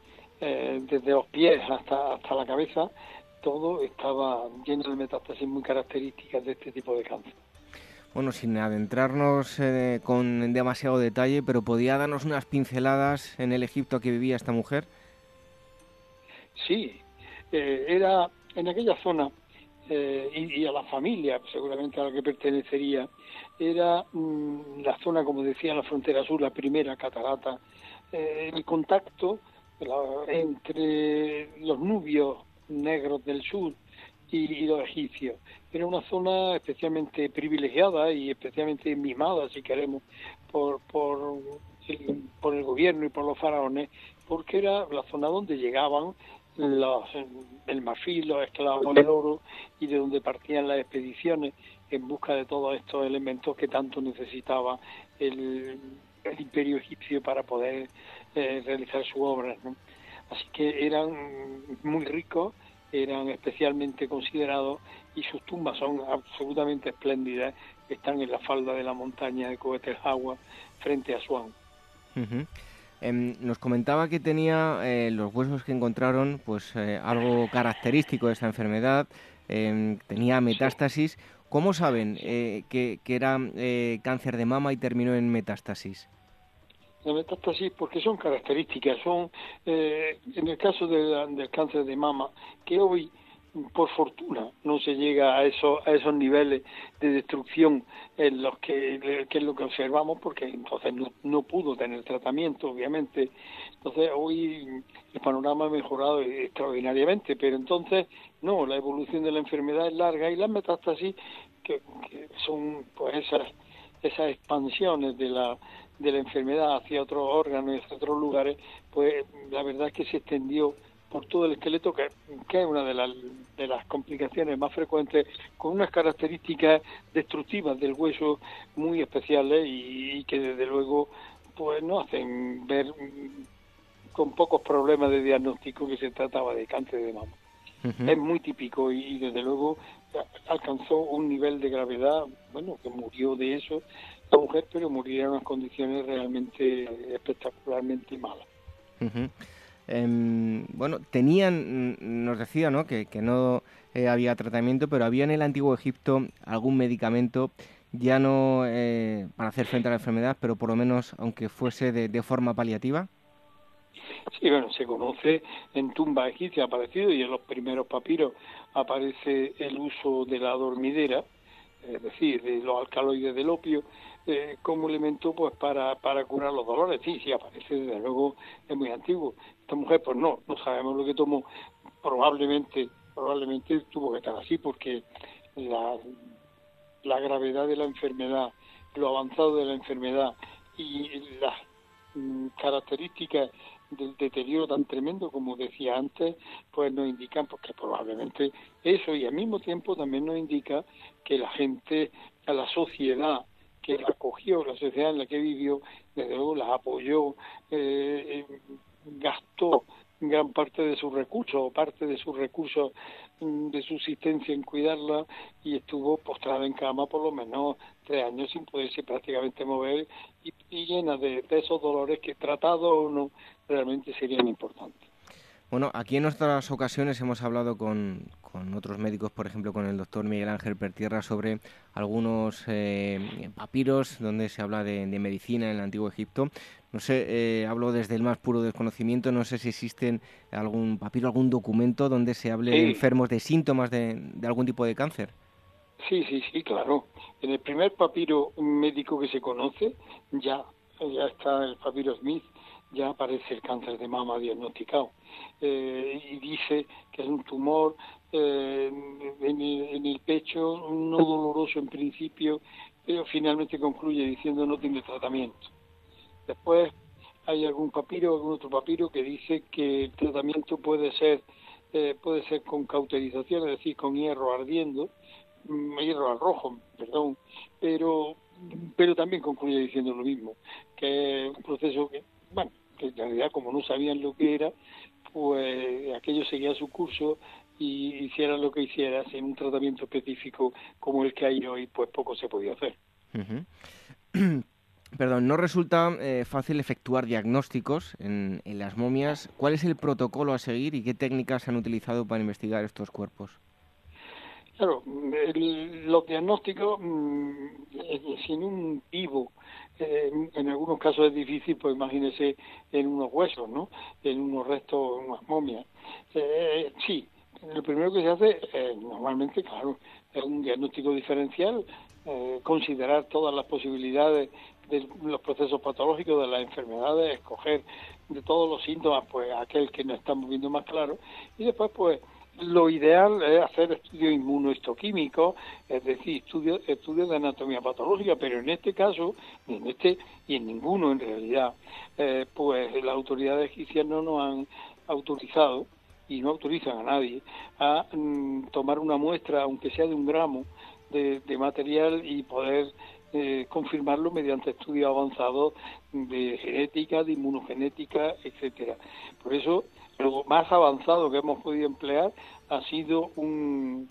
eh, desde los pies hasta, hasta la cabeza, todo estaba lleno de metástasis muy características de este tipo de cáncer. Bueno, sin adentrarnos eh, con demasiado detalle, pero ¿podía darnos unas pinceladas en el Egipto que vivía esta mujer? Sí, eh, era en aquella zona y, y, a la familia, seguramente a la que pertenecería, era mm, la zona, como decía, la frontera sur, la primera catarata eh, el contacto entre los nubios negros del sur y, los egipcios. Era una zona especialmente privilegiada y especialmente mimada, si queremos, por, por, el, el gobierno y por los faraones, porque era la zona donde llegaban los, el marfil, los esclavos del oro y de donde partían las expediciones en busca de todos estos elementos que tanto necesitaba el, el imperio egipcio para poder eh, realizar su obra. Así que eran muy ricos, eran especialmente considerados y sus tumbas son absolutamente espléndidas. Están en la falda de la montaña de Coetel Agua frente a Swan. Em, nos comentaba que tenía eh, los huesos que encontraron, pues eh, algo característico de esta enfermedad. Em, tenía metástasis. ¿Cómo saben que, que, era cáncer de mama y terminó en metástasis? La metástasis porque son características, son eh, en el caso del cáncer de mama, que hoy por fortuna no se llega a esos a esos niveles de destrucción en los que, que es lo que observamos porque entonces no, no pudo tener tratamiento obviamente. Entonces hoy el panorama ha mejorado extraordinariamente pero entonces no la evolución de la enfermedad es larga y las metástasis que son pues esas esas expansiones de la de la enfermedad hacia otros órganos y hacia otros lugares, pues la verdad es que se extendió por todo el esqueleto, que, es una de las, de las complicaciones más frecuentes, con unas características destructivas del hueso muy especiales y, que desde luego pues no hacen ver con pocos problemas de diagnóstico que se trataba de cáncer de mama. Es muy típico y, desde luego alcanzó un nivel de gravedad, bueno, que murió de eso mujer, pero murió en unas condiciones realmente espectacularmente malas. Em, bueno, tenían, nos decía, ¿no? Que, no eh, había tratamiento, pero había en el antiguo Egipto algún medicamento, ya no eh, para hacer frente a la enfermedad, pero por lo menos, aunque fuese de, forma paliativa. Sí, bueno, se conoce en tumba egipcia ha aparecido y en los primeros papiros aparece el uso de la dormidera, es decir, de los alcaloides del opio, eh, como elemento pues para, para curar los dolores. Sí, sí, aparece, desde luego es muy antiguo. Esta mujer, pues no, no sabemos lo que tomó. Probablemente, probablemente tuvo que estar así porque la, la gravedad de la enfermedad, lo avanzado de la enfermedad y las mm, características del deterioro tan tremendo como decía antes, pues nos indican porque pues, probablemente eso y al mismo tiempo también nos indica que la gente, a la sociedad que la acogió, la sociedad en la que vivió, desde luego las apoyó, eh, eh, gastó gran parte de sus recursos, parte de sus recursos mm, de subsistencia en cuidarla y estuvo postrada en cama por lo menos tres años sin poderse prácticamente mover y, llena de, de, esos dolores que tratado o no realmente serían importantes. Bueno, aquí en otras ocasiones hemos hablado con, otros médicos, por ejemplo con el doctor Miguel Ángel Pertierra, sobre algunos eh, papiros donde se habla de, medicina en el antiguo Egipto. No sé, eh, hablo desde el más puro desconocimiento, no sé si existen algún papiro, algún documento donde se hable de enfermos de síntomas de, de algún tipo de cáncer. Sí, sí, sí, claro. En el primer papiro médico que se conoce, ya, ya está el papiro Smith, ya aparece el cáncer de mama diagnosticado. Eh, y dice que es un tumor eh, en, el, pecho, no doloroso en principio, pero finalmente concluye diciendo no tiene tratamiento. Después hay algún papiro, algún otro papiro que dice que el tratamiento puede ser eh, puede ser con cauterización, es decir, con hierro ardiendo, mm, hierro al rojo, perdón, pero pero también concluye diciendo lo mismo, que es un proceso que, bueno, que en realidad como no sabían lo que era, pues aquello seguía su curso y hiciera lo que hiciera sin un tratamiento específico como el que hay hoy, pues poco se podía hacer. Perdón, no resulta eh, fácil efectuar diagnósticos en, las momias. ¿Cuál es el protocolo a seguir y qué técnicas se han utilizado para investigar estos cuerpos? Claro, los diagnósticos mm, sin un vivo, eh, en algunos casos es difícil, pues imagínese en unos huesos, ¿no? En unos restos, en unas momias. Eh, sí, lo primero que se hace, eh, normalmente, claro, es un diagnóstico diferencial, eh, considerar todas las posibilidades de los procesos patológicos, de las enfermedades, escoger de todos los síntomas, pues aquel que nos estamos viendo más claro, y después, pues, lo ideal es hacer estudios inmunohistoquímicos, es decir, estudios, estudios de anatomía patológica, pero en este caso, en este y en ninguno en realidad, eh, pues las autoridades egipcias no nos han autorizado y no autorizan a nadie a mm, tomar una muestra, aunque sea de un gramo, de, material y poder eh, confirmarlo mediante estudios avanzados de genética, de inmunogenética, etcétera. Por eso, lo más avanzado que hemos podido emplear ha sido un,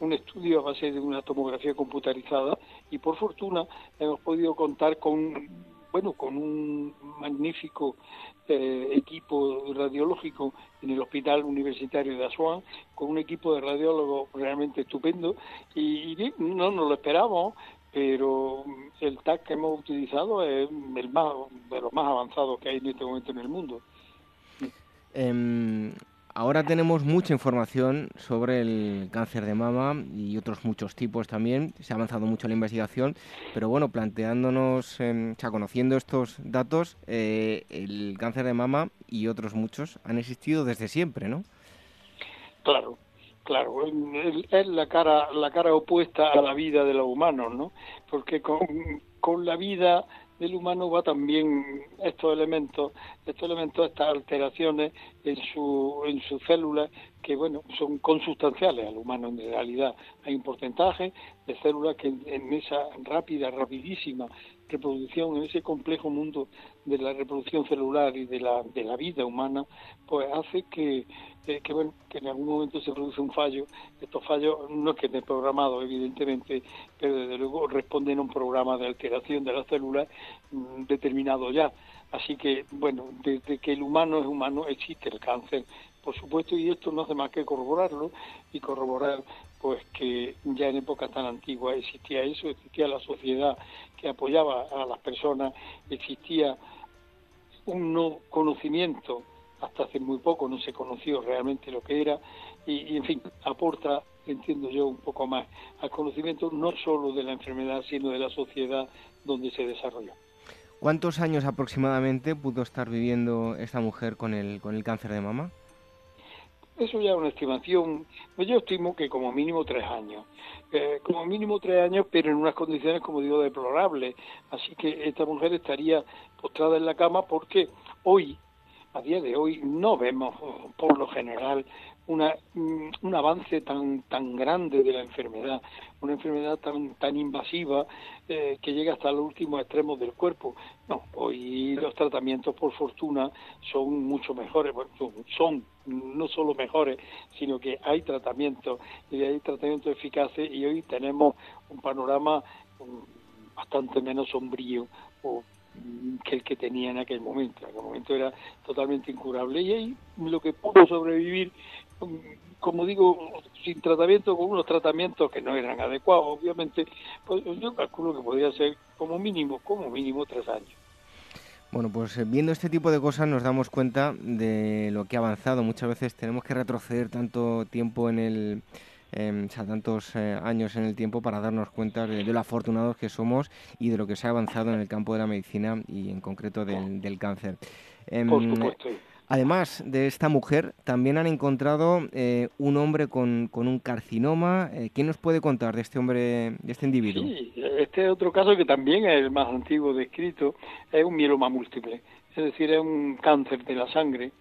un estudio a base de una tomografía computarizada y por fortuna hemos podido contar con bueno con un magnífico eh, equipo radiológico en el Hospital Universitario de Asuán, con un equipo de radiólogos realmente estupendo, y, no nos lo esperábamos, pero el TAC que hemos utilizado es el más de los más avanzados que hay en este momento en el mundo. Em, Ahora tenemos mucha información sobre el cáncer de mama y otros muchos tipos también. Se ha avanzado mucho la investigación, pero bueno, planteándonos, o sea, conociendo estos datos, eh, el cáncer de mama y otros muchos han existido desde siempre, ¿no? Claro, claro. Es la cara, la cara opuesta a la vida de los humanos, ¿no? Porque con, con la vida del humano va también estos elementos, estos elementos, estas alteraciones en su, en sus células que bueno son consustanciales al humano en realidad. Hay un porcentaje de células que en esa rápida, rapidísima reproducción, en ese complejo mundo de la reproducción celular y de la, de la vida humana, pues hace que, que, bueno, que en algún momento se produce un fallo. Estos fallos no es que estén programados, evidentemente, pero desde luego responden a un programa de alteración de las células mm, determinado ya. Así que, bueno, desde que el humano es humano existe el cáncer, por supuesto, y esto no hace más que corroborarlo y corroborar pues que ya en épocas tan antiguas existía eso, existía la sociedad que apoyaba a las personas, existía un no conocimiento, hasta hace muy poco no se conoció realmente lo que era, y, en fin, aporta, entiendo yo, un poco más al conocimiento no solo de la enfermedad, sino de la sociedad donde se desarrolló. ¿Cuántos años aproximadamente pudo estar viviendo esta mujer con el, con el cáncer de mama? Eso ya es una estimación, pues yo estimo que como mínimo tres años, eh, como mínimo tres años, pero en unas condiciones, como digo, deplorables. Así que esta mujer estaría postrada en la cama porque hoy, a día de hoy, no vemos por lo general una, mm, un avance tan tan grande de la enfermedad, una enfermedad tan tan invasiva eh, que llega hasta los últimos extremos del cuerpo. No, hoy los tratamientos, por fortuna, son mucho mejores, son no solo mejores, sino que hay tratamientos y hay tratamientos eficaces y hoy tenemos un panorama mm, bastante menos sombrío mm, que el que tenía en aquel momento. En aquel momento era totalmente incurable y ahí lo que pudo sobrevivir como digo, sin tratamiento, con unos tratamientos que no eran adecuados, obviamente, pues yo calculo que podría ser como mínimo, como mínimo tres años. Bueno, pues eh, viendo este tipo de cosas nos damos cuenta de lo que ha avanzado. Muchas veces tenemos que retroceder tanto tiempo en el, em, o sea, tantos eh, años en el tiempo para darnos cuenta de, lo afortunados que somos y de lo que se ha avanzado en el campo de la medicina y en concreto del, del cáncer. Em, Por supuesto. Además de esta mujer, también han encontrado eh, un hombre con, un carcinoma. Eh, ¿Quién nos puede contar de este hombre, de este individuo? Sí, este es otro caso que también es el más antiguo descrito, es un mieloma múltiple, es decir, es un cáncer de la sangre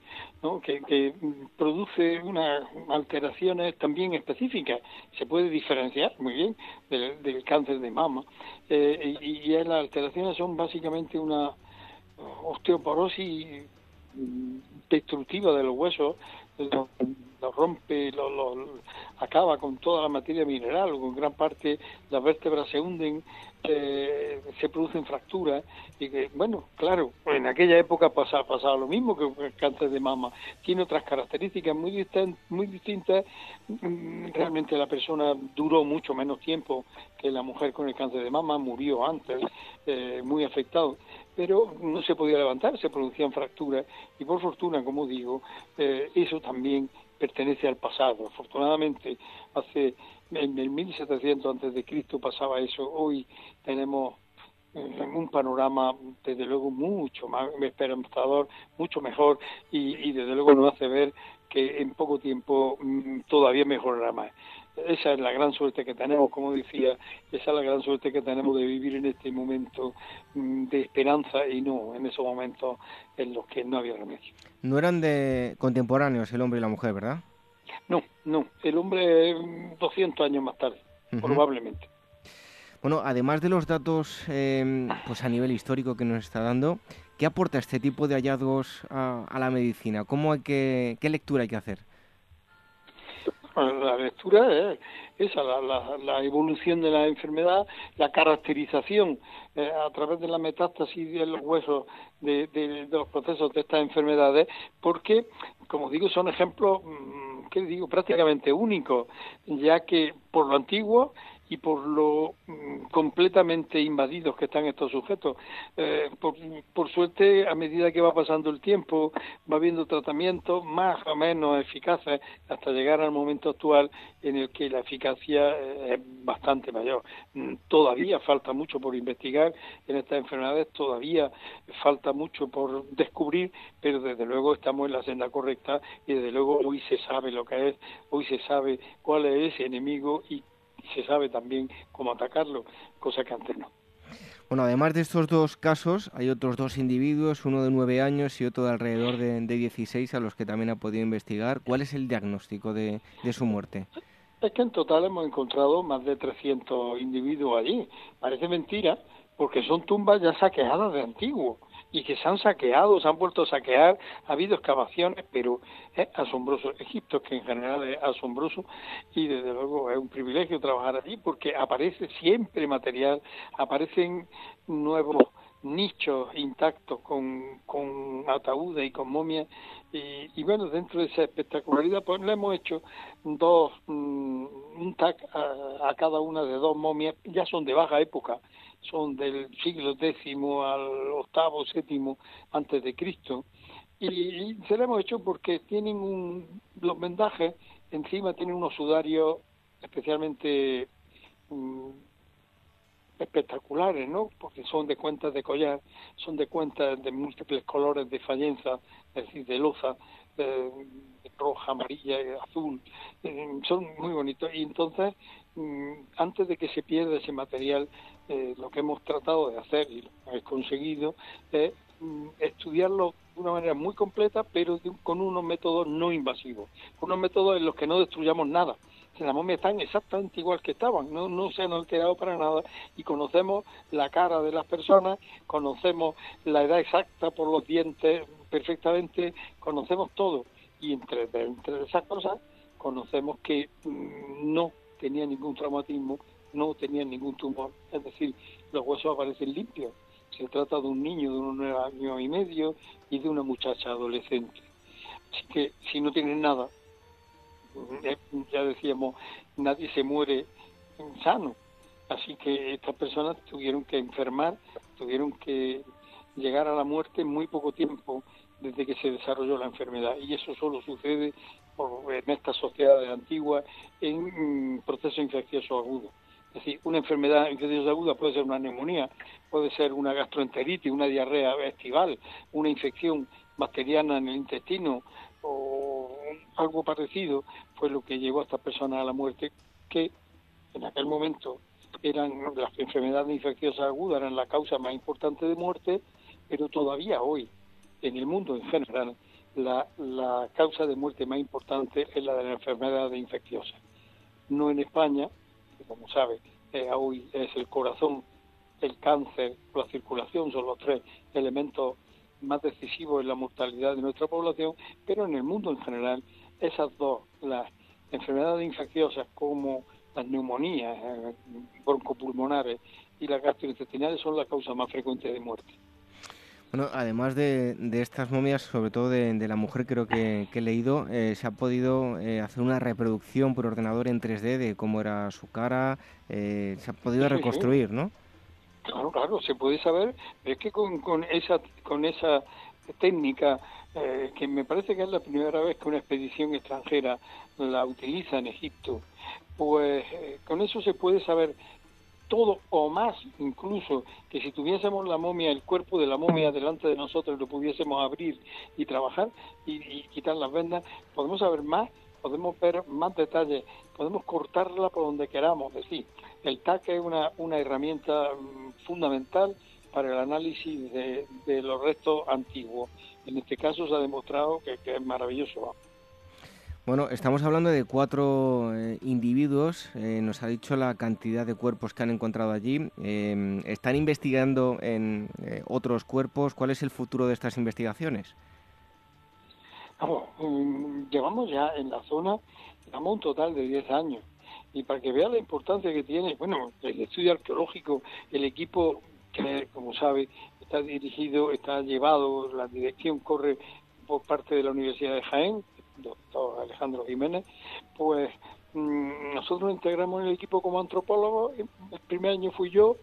¿no? que, produce unas alteraciones también específicas. Se puede diferenciar muy bien del, cáncer de mama eh, y, y las alteraciones son básicamente una osteoporosis destructiva de los huesos, lo, rompe, lo, acaba con toda la materia mineral, con gran parte las vértebras se hunden, eh, se producen fracturas y que, bueno, claro, en aquella época pasaba, lo mismo que el cáncer de mama. Tiene otras características muy, distintas, muy distintas. Mm, realmente la persona duró mucho menos tiempo que la mujer con el cáncer de mama, murió antes, eh, muy afectado pero no se podía levantar, se producían fracturas y por fortuna, como digo, eh, eso también pertenece al pasado. Afortunadamente, hace en el 1700 antes de Cristo pasaba eso. Hoy tenemos eh, un panorama desde luego mucho más esperanzador, mucho mejor y, y desde luego nos hace ver que en poco tiempo mm, todavía mejorará más esa es la gran suerte que tenemos, como decía, esa es la gran suerte que tenemos de vivir en este momento mm, de esperanza y no en esos momentos en los que no había remedio. No eran de contemporáneos el hombre y la mujer, ¿verdad? No, no, el hombre 200 años más tarde, probablemente. Bueno, además de los datos em, pues a nivel histórico que nos está dando, ¿qué aporta este tipo de hallazgos a, a la medicina? ¿Cómo hay que, ¿Qué lectura hay que hacer? La lectura es esa, la, evolución de la enfermedad, la caracterización eh, a través de la metástasis de los huesos de, los procesos de estas enfermedades, porque, como digo, son ejemplos, mm, ¿qué digo?, prácticamente únicos, ya que por lo antiguo y por lo mm, completamente invadidos que están estos sujetos. Eh, por, suerte, a medida que va pasando el tiempo, va habiendo tratamientos más o menos eficaces hasta llegar al momento actual en el que la eficacia eh, es bastante mayor. Mm, todavía falta mucho por investigar en estas enfermedades, todavía falta mucho por descubrir, pero desde luego estamos en la senda correcta y desde luego hoy se sabe lo que es, hoy se sabe cuál es ese enemigo y se sabe también cómo atacarlo, cosa que antes no. Bueno, además de estos dos casos, hay otros dos individuos, uno de nueve años y otro de alrededor de, de 16, a los que también ha podido investigar. ¿Cuál es el diagnóstico de, de su muerte? Es que en total hemos encontrado más de 300 individuos allí. Parece mentira, porque son tumbas ya saqueadas de antiguo y que se han saqueado, se han vuelto a saquear, ha habido excavaciones, pero es asombroso. Egipto, que en general es asombroso, y desde luego es un privilegio trabajar allí porque aparece siempre material, aparecen nuevos nichos intactos con, con ataúdes y con momias y, bueno dentro de esa espectacularidad pues le hemos hecho dos mm, un tag a, a, cada una de dos momias ya son de baja época son del siglo X al octavo, séptimo antes de Cristo. Y, se lo hemos hecho porque tienen un, los vendajes encima tienen unos sudarios especialmente mm, espectaculares, ¿no? Porque son de cuentas de collar, son de cuentas de múltiples colores de fallenza, es decir, de loza, eh, roja, amarilla, azul, eh, son muy bonitos. Y entonces, mm, antes de que se pierda ese material, eh, lo que hemos tratado de hacer y lo que hemos conseguido es mm, estudiarlo de una manera muy completa, pero con unos métodos no invasivos, unos métodos en los que no destruyamos nada. Las momias están exactamente igual que estaban, no, no se han alterado para nada y conocemos la cara de las personas, conocemos la edad exacta por los dientes perfectamente, conocemos todo y entre, entre esas cosas conocemos que mm, no tenía ningún traumatismo no tenían ningún tumor, es decir, los huesos aparecen limpios. Se trata de un niño de un año y medio y de una muchacha adolescente. Así que si no tienen nada, eh, ya decíamos, nadie se muere sano. Así que estas personas tuvieron que enfermar, tuvieron que llegar a la muerte en muy poco tiempo desde que se desarrolló la enfermedad. Y eso solo sucede en estas sociedades antiguas en mm, procesos infecciosos agudos Es decir, una enfermedad infecciosa aguda puede ser una neumonía, puede ser una gastroenteritis, una diarrea estival, una infección bacteriana en el intestino o algo parecido, fue lo que llevó a estas personas a la muerte, que en aquel momento eran las enfermedades infecciosas agudas eran la causa más importante de muerte, pero todavía hoy, en el mundo en general, la, la causa de muerte más importante es la de la enfermedad infecciosa. No en España, que como sabe, hoy es el corazón, el cáncer, la circulación, son los tres elementos más decisivos en la mortalidad de nuestra población, pero en el mundo en general, esas dos, las enfermedades infecciosas como las neumonías eh, broncopulmonares y las gastrointestinales son la causa más frecuente de muerte. Bueno, además de, estas momias, sobre todo de, la mujer, creo que, he leído, eh, se ha podido eh, hacer una reproducción por ordenador en 3D de cómo era su cara, se ha podido reconstruir, ¿no? Claro, claro, se puede saber, es que con, con esa con esa técnica que me parece que es la primera vez que una expedición extranjera la utiliza en Egipto, pues eh, con eso se puede saber todo o más incluso que si tuviésemos la momia, el cuerpo de la momia delante de nosotros, lo pudiésemos abrir y trabajar y, quitar las vendas, podemos saber más, podemos ver más detalles, podemos cortarla por donde queramos. Es decir, el TAC es una, una herramienta mm, fundamental para el análisis de, los restos antiguos. En este caso se ha demostrado que es maravilloso. Bueno, estamos hablando de cuatro eh, individuos. Eh, nos ha dicho la cantidad de cuerpos que han encontrado allí. Em, ¿Están investigando en eh, otros cuerpos? ¿Cuál es el futuro de estas investigaciones? Vamos, mm, llevamos ya en la zona, llevamos un total de 10 años. Y para que vea la importancia que tiene, bueno, el estudio arqueológico, el equipo que, como sabe, está dirigido, está llevado, la dirección corre por parte de la Universidad de Jaén, doctor Alejandro Jiménez, pues mm, nosotros integramos el equipo como antropólogos. El primer año fui yo,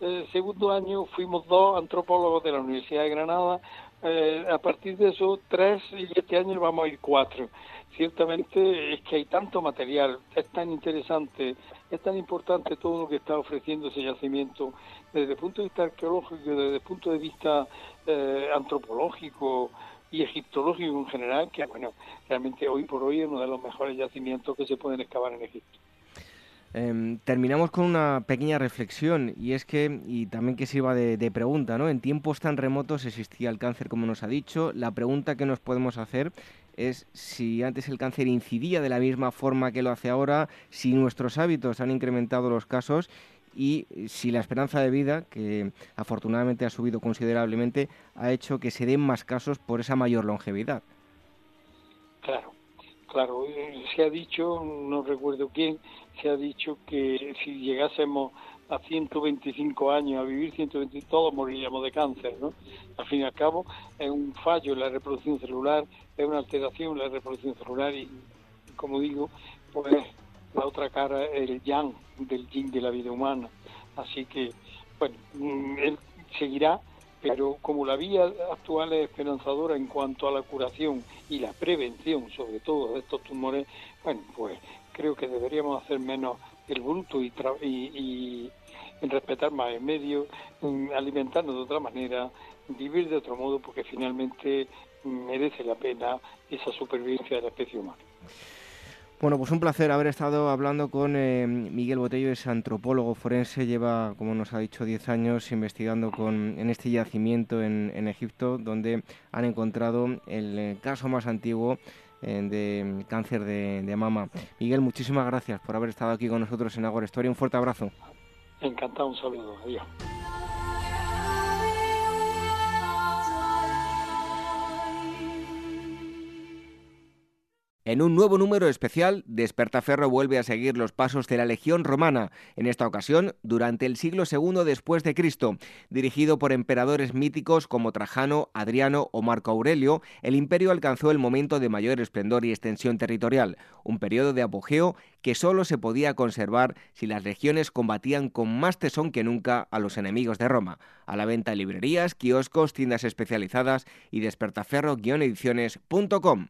el segundo año fuimos dos antropólogos de la Universidad de Granada. Eh, a partir de eso, tres y este año vamos a ir cuatro. Ciertamente es que hay tanto material, es tan interesante, es tan importante todo lo que está ofreciendo ese yacimiento desde el punto de vista arqueológico, desde el punto de vista eh, antropológico, y egiptológico en general, que bueno, realmente hoy por hoy es uno de los mejores yacimientos que se pueden excavar en Egipto. Em, terminamos con una pequeña reflexión y es que, y también que sirva de, de, pregunta, ¿no? En tiempos tan remotos existía el cáncer, como nos ha dicho. La pregunta que nos podemos hacer es si antes el cáncer incidía de la misma forma que lo hace ahora, si nuestros hábitos han incrementado los casos y si la esperanza de vida, que afortunadamente ha subido considerablemente, ha hecho que se den más casos por esa mayor longevidad. Claro, claro. Se ha dicho, no recuerdo quién, se ha dicho que si llegásemos a 125 años a vivir 120, todos moriríamos de cáncer, ¿no? Al fin y al cabo, es un fallo en la reproducción celular, es una alteración en la reproducción celular y, como digo, pues la otra cara el yang del yin de la vida humana. Así que, bueno, mm, él seguirá, pero como la vía actual es esperanzadora en cuanto a la curación y la prevención, sobre todo de estos tumores, bueno, pues creo que deberíamos hacer menos el bruto y, y, respetar más el medio, alimentarnos de otra manera, vivir de otro modo, porque finalmente merece la pena esa supervivencia de la especie humana. Bueno, pues un placer haber estado hablando con eh, Miguel Botello, es antropólogo forense, lleva, como nos ha dicho, 10 años investigando con, en este yacimiento en, Egipto, donde han encontrado el eh, caso más antiguo eh, de cáncer de, de, mama. Miguel, muchísimas gracias por haber estado aquí con nosotros en Agora Historia. Un fuerte abrazo. Encantado, un saludo. Adiós. En un nuevo número especial, Despertaferro vuelve a seguir los pasos de la Legión Romana, en esta ocasión durante el siglo II después de Cristo. Dirigido por emperadores míticos como Trajano, Adriano o Marco Aurelio, el imperio alcanzó el momento de mayor esplendor y extensión territorial, un periodo de apogeo que solo se podía conservar si las legiones combatían con más tesón que nunca a los enemigos de Roma. A la venta en librerías, kioscos, tiendas especializadas y despertaferro-ediciones.com.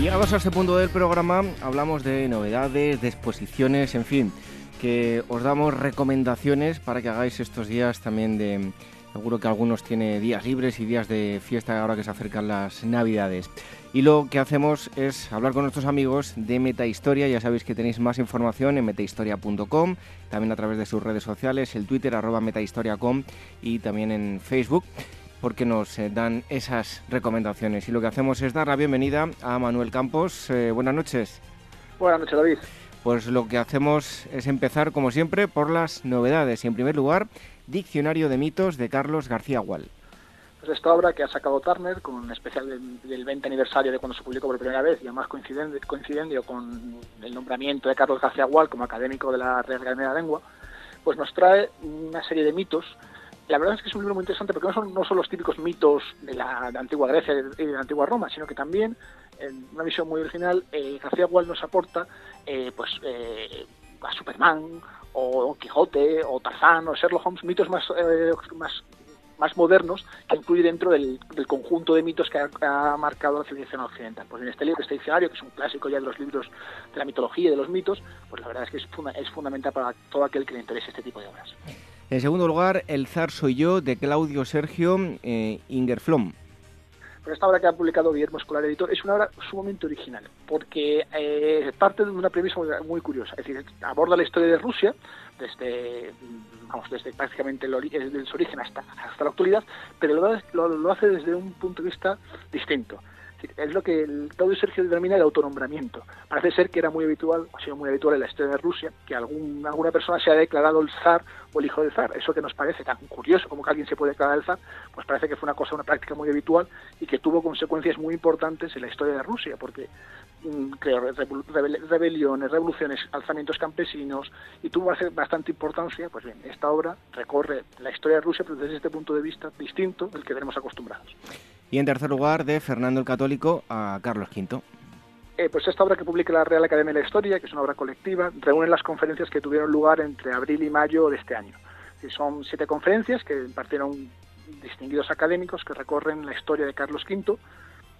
Llegados a este punto del programa, hablamos de novedades, de exposiciones, en fin, que os damos recomendaciones para que hagáis estos días también de... Seguro que algunos tiene días libres y días de fiesta ahora que se acercan las navidades. Y lo que hacemos es hablar con nuestros amigos de Metahistoria. Ya sabéis que tenéis más información en metahistoria.com, también a través de sus redes sociales, el Twitter arroba metahistoria.com y también en Facebook porque nos eh, dan esas recomendaciones. Y lo que hacemos es dar la bienvenida a Manuel Campos. Eh, buenas noches. Buenas noches, David. Pues lo que hacemos es empezar, como siempre, por las novedades. Y en primer lugar, Diccionario de mitos de Carlos García Gual. Pues esta obra que ha sacado Turner, con un especial del, 20 aniversario de cuando se publicó por primera vez, y además coincidiendo con el nombramiento de Carlos García Gual como académico de la Real Academia de la Lengua, pues nos trae una serie de mitos la verdad es que es un libro muy interesante porque no son, no son los típicos mitos de la, antigua Grecia y de la antigua Roma, sino que también, en una visión muy original, eh, García Gual nos aporta eh, pues eh, a Superman, o Don Quijote, o Tarzán, o Sherlock Holmes, mitos más, eh, más, más modernos que incluye dentro del, conjunto de mitos que ha, marcado la civilización occidental. Pues en este libro, este diccionario, que es un clásico ya de los libros de la mitología y de los mitos, pues la verdad es que es, es fundamental para todo aquel que le interese este tipo de obras. En segundo lugar, El zar soy yo, de Claudio Sergio eh, Ingerflom. Pues esta obra que ha publicado Guillermo Escolar Editor es una obra sumamente original, porque eh, parte de una premisa muy, curiosa. Es decir, aborda la historia de Rusia desde, vamos, desde prácticamente el su origen hasta, hasta la actualidad, pero lo hace desde un punto de vista distinto es lo que el Sergio denomina el autonombramiento. Parece ser que era muy habitual, ha sido muy habitual en la historia de Rusia, que algún, alguna persona se ha declarado el zar o el hijo del zar. Eso que nos parece tan curioso como que alguien se puede declarar el zar, pues parece que fue una cosa, una práctica muy habitual y que tuvo consecuencias muy importantes en la historia de Rusia, porque mm, creó rebeliones, revoluciones, alzamientos campesinos y tuvo bastante importancia. Pues bien, esta obra recorre la historia de Rusia, pero desde este punto de vista distinto del que tenemos acostumbrados. Y en tercer lugar, de Fernando el Católico a Carlos V. Eh, pues esta obra que publica la Real Academia de la Historia, que es una obra colectiva, reúne las conferencias que tuvieron lugar entre abril y mayo de este año. Y son siete conferencias que impartieron distinguidos académicos que recorren la historia de Carlos V,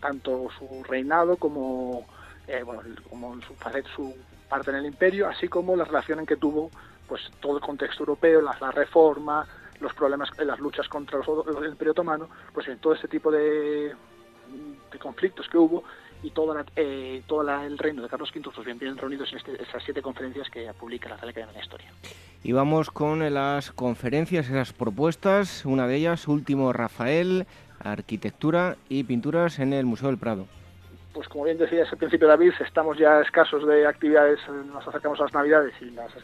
tanto su reinado como, eh, bueno, como su, su parte en el imperio, así como la relación en que tuvo pues todo el contexto europeo, la, la reforma, los problemas, en las luchas contra el Imperio Otomano, pues en todo este tipo de, conflictos que hubo y todo, eh, el reino de Carlos V pues bien, bien reunidos en este, esas siete conferencias que publica la Real Academia de la Historia. Y vamos con las conferencias, esas propuestas, una de ellas, Último Rafael, Arquitectura y Pinturas en el Museo del Prado pues como bien decías al principio David, estamos ya escasos de actividades, nos acercamos a las navidades y las,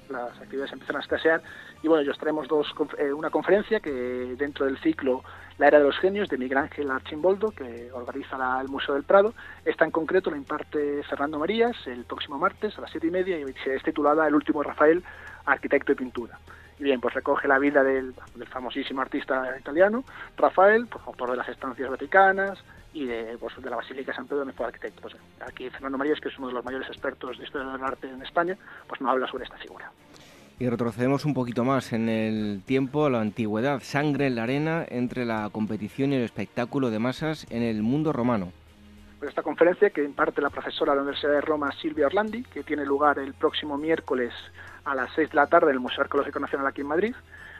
actividades empiezan a escasear y bueno, ellos traemos dos, eh, una conferencia que dentro del ciclo La Era de los Genios de Miguel Ángel Archimboldo, que organiza el Museo del Prado, esta en concreto la imparte Fernando Marías el próximo martes a las siete y media y es titulada El último Rafael, arquitecto y pintura. Y bien, pues recoge la vida del, famosísimo artista italiano, Rafael, pues, autor de las estancias vaticanas, y de, pues, de la Basílica de San Pedro donde fue arquitecto. Pues, aquí Fernando Marías, que es uno de los mayores expertos de historia del arte en España, pues nos habla sobre esta figura. Y retrocedemos un poquito más en el tiempo, la antigüedad, sangre en la arena entre la competición y el espectáculo de masas en el mundo romano. Pues esta conferencia que imparte la profesora de la Universidad de Roma, Silvia Orlandi, que tiene lugar el próximo miércoles a las 6 de la tarde en el Museo Arqueológico Nacional aquí en Madrid,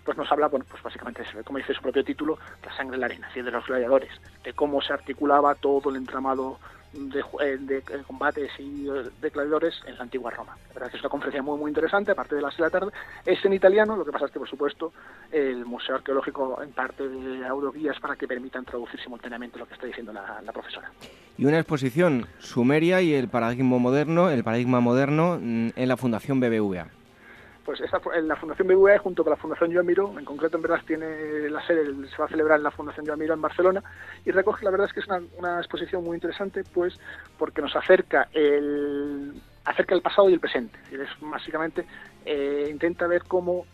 pues nos habla, bueno, pues básicamente, como dice su propio título, la sangre en la arena, de los gladiadores, de cómo se articulaba todo el entramado de, eh, de, combates y de gladiadores en la antigua Roma. La verdad es que es una conferencia muy muy interesante, aparte de las de la tarde. Es en italiano, lo que pasa es que, por supuesto, el Museo Arqueológico en parte de audioguías para que permitan traducir simultáneamente lo que está diciendo la, la profesora. Y una exposición, Sumeria y el paradigma moderno, el paradigma moderno mm, en la Fundación BBVA pues esta, la Fundación BBVA junto con la Fundación Joan Miró, en concreto en verdad tiene la sede, se va a celebrar en la Fundación Joan Miró en Barcelona y recoge, la verdad es que es una, exposición muy interesante pues porque nos acerca el acerca el pasado y el presente. Es básicamente eh, intenta ver cómo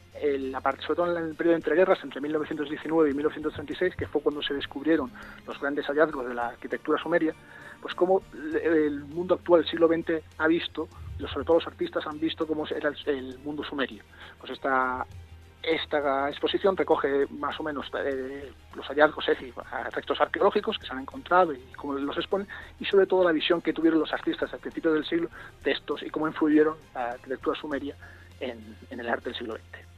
sobre todo en el periodo entre guerras, entre 1919 y 1936, que fue cuando se descubrieron los grandes hallazgos de la arquitectura sumeria, pues cómo el mundo actual, el siglo XX, ha visto, sobre todo los artistas han visto cómo era el, mundo sumerio. Pues esta esta exposición recoge más o menos eh, los hallazgos, es efectos arqueológicos que se han encontrado y cómo los exponen, y sobre todo la visión que tuvieron los artistas al principio del siglo de estos y cómo influyeron la arquitectura sumeria en el arte del siglo XX.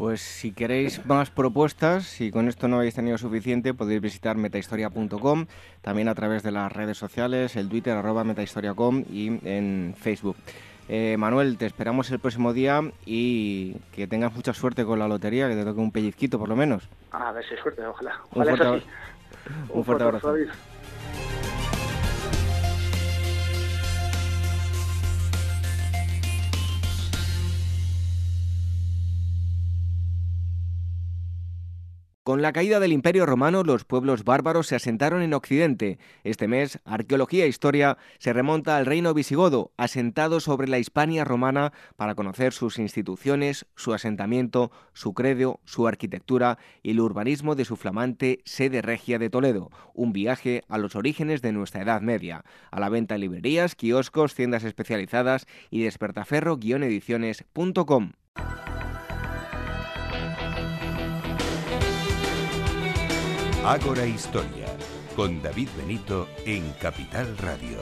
Pues si queréis más propuestas, si con esto no habéis tenido suficiente, podéis visitar metahistoria.com, también a través de las redes sociales, el Twitter arroba metahistoria.com y en Facebook. Eh, Manuel, te esperamos el próximo día y que tengas mucha suerte con la lotería, que te toque un pellizquito por lo menos. A ver si suerte, ojalá. un fuerte, Un fuerte abrazo. Con la caída del Imperio Romano, los pueblos bárbaros se asentaron en Occidente. Este mes, Arqueología e Historia se remonta al reino visigodo, asentado sobre la Hispania romana para conocer sus instituciones, su asentamiento, su credo, su arquitectura y el urbanismo de su flamante sede regia de Toledo. Un viaje a los orígenes de nuestra Edad Media. A la venta en librerías, kioscos, tiendas especializadas y despertaferro-ediciones.com. Ágora Historia, con David Benito en Capital Radio.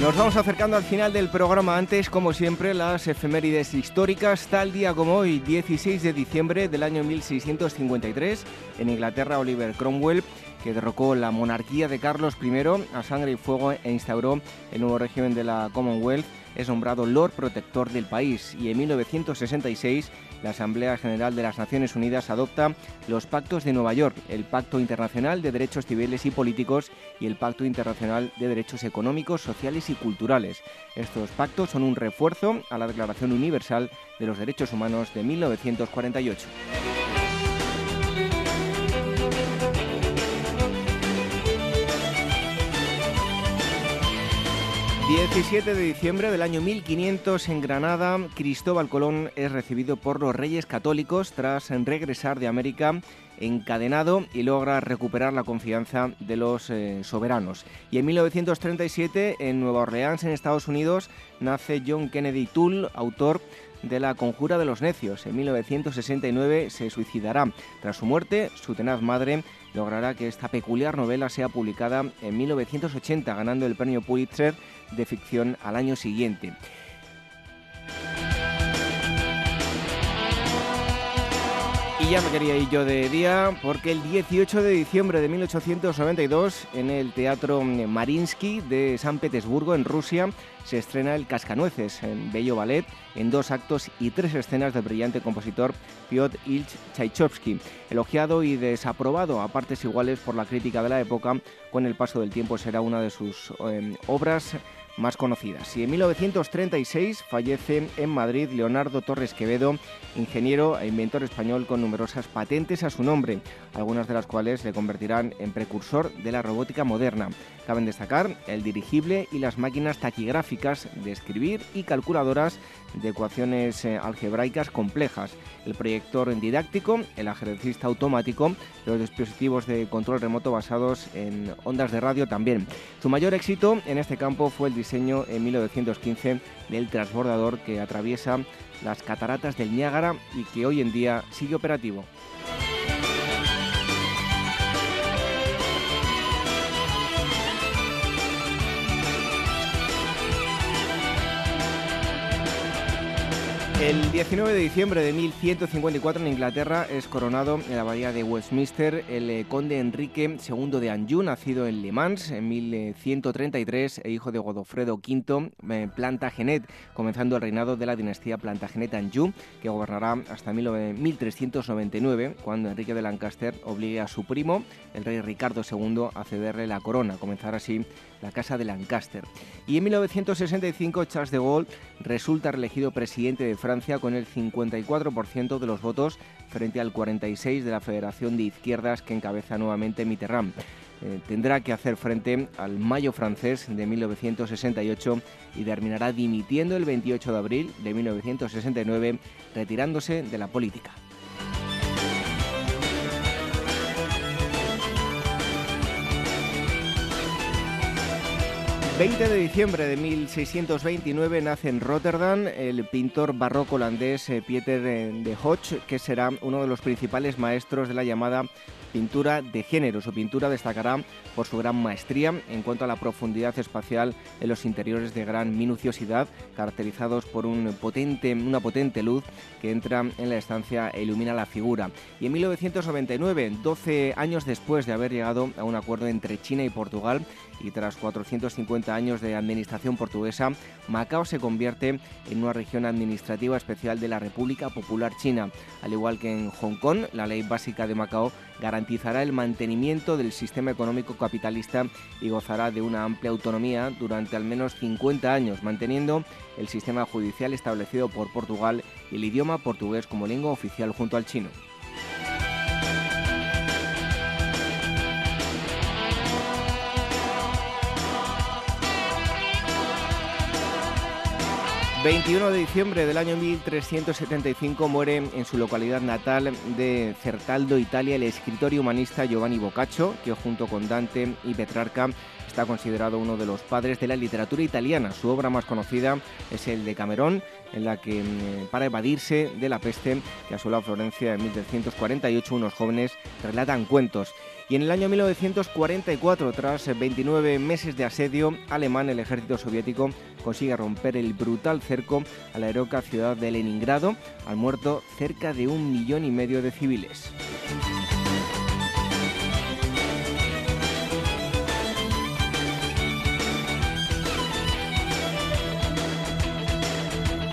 Nos vamos acercando al final del programa. Antes, como siempre, las efemérides históricas. Tal día como hoy, 16 de diciembre del año 1653, en Inglaterra, Oliver Cromwell que derrocó la monarquía de Carlos I a sangre y fuego e instauró el nuevo régimen de la Commonwealth, es nombrado Lord Protector del país y en 1966 la Asamblea General de las Naciones Unidas adopta los Pactos de Nueva York, el Pacto Internacional de Derechos Civiles y Políticos y el Pacto Internacional de Derechos Económicos, Sociales y Culturales. Estos pactos son un refuerzo a la Declaración Universal de los Derechos Humanos de 1948. 17 de diciembre del año 1500 en Granada, Cristóbal Colón es recibido por los reyes católicos tras regresar de América encadenado y logra recuperar la confianza de los eh, soberanos. Y en 1937, en Nueva Orleans, en Estados Unidos, nace John Kennedy Toole, autor de La Conjura de los Necios. En 1969 se suicidará. Tras su muerte, su tenaz madre logrará que esta peculiar novela sea publicada en 1980, ganando el premio Pulitzer de ficción al año siguiente. Y ya me quería ir yo de día porque el 18 de diciembre de 1892 en el Teatro Marinsky de San Petersburgo, en Rusia, se estrena El Cascanueces, en bello ballet, en dos actos y tres escenas del brillante compositor Piotr Ilyich Tchaikovsky. Elogiado y desaprobado a partes iguales por la crítica de la época, con el paso del tiempo será una de sus eh, obras más conocidas. Y en 1936 fallece en Madrid Leonardo Torres Quevedo, ingeniero e inventor español con numerosas patentes a su nombre, algunas de las cuales le convertirán en precursor de la robótica moderna. Caben destacar el dirigible y las máquinas taquigráficas de escribir y calculadoras de ecuaciones eh, algebraicas complejas, el proyector didáctico, el ajedrecista automático, los dispositivos de control remoto basados en ondas de radio también. Su mayor éxito en este campo fue el diseño en 1915 del transbordador que atraviesa las cataratas del Niágara y que hoy en día sigue operativo. El 19 de diciembre de 1154 en Inglaterra es coronado en la bahía de Westminster el eh, conde Enrique II de Anjou, nacido en Le Mans en 1133 e hijo de Godofredo V eh, Plantagenet, comenzando el reinado de la dinastía Plantagenet-Anjou, que gobernará hasta 1399, cuando Enrique de Lancaster obligue a su primo, el rey Ricardo II, a cederle la corona, comenzar así la Casa de Lancaster. Y en 1965 Charles de Gaulle resulta reelegido presidente de Francia con el 54% de los votos frente al 46% de la Federación de Izquierdas que encabeza nuevamente Mitterrand. Eh, tendrá que hacer frente al Mayo francés de 1968 y terminará dimitiendo el 28 de abril de 1969, retirándose de la política. 20 de diciembre de 1629 nace en Rotterdam el pintor barroco holandés eh, Pieter de Hoch, que será uno de los principales maestros de la llamada pintura de género. Su pintura destacará por su gran maestría en cuanto a la profundidad espacial en los interiores de gran minuciosidad, caracterizados por un potente, una potente luz que entra en la estancia e ilumina la figura. Y en 1999, 12 años después de haber llegado a un acuerdo entre China y Portugal, y tras 450 años de administración portuguesa, Macao se convierte en una región administrativa especial de la República Popular China. Al igual que en Hong Kong, la ley básica de Macao garantizará el mantenimiento del sistema económico capitalista y gozará de una amplia autonomía durante al menos 50 años, manteniendo el sistema judicial establecido por Portugal y el idioma portugués como lengua oficial junto al chino. 21 de diciembre del año 1375 muere en su localidad natal de Certaldo, Italia, el escritor y humanista Giovanni Boccaccio, que junto con Dante y Petrarca está considerado uno de los padres de la literatura italiana. Su obra más conocida es el de Camerón, en la que mm, para evadirse de la peste que asoló a Florencia en 1348 unos jóvenes relatan cuentos. Y en el año 1944, tras 29 meses de asedio alemán, el ejército soviético consigue romper el brutal cerco a la heroica ciudad de Leningrado. Han muerto cerca de un millón y medio de civiles.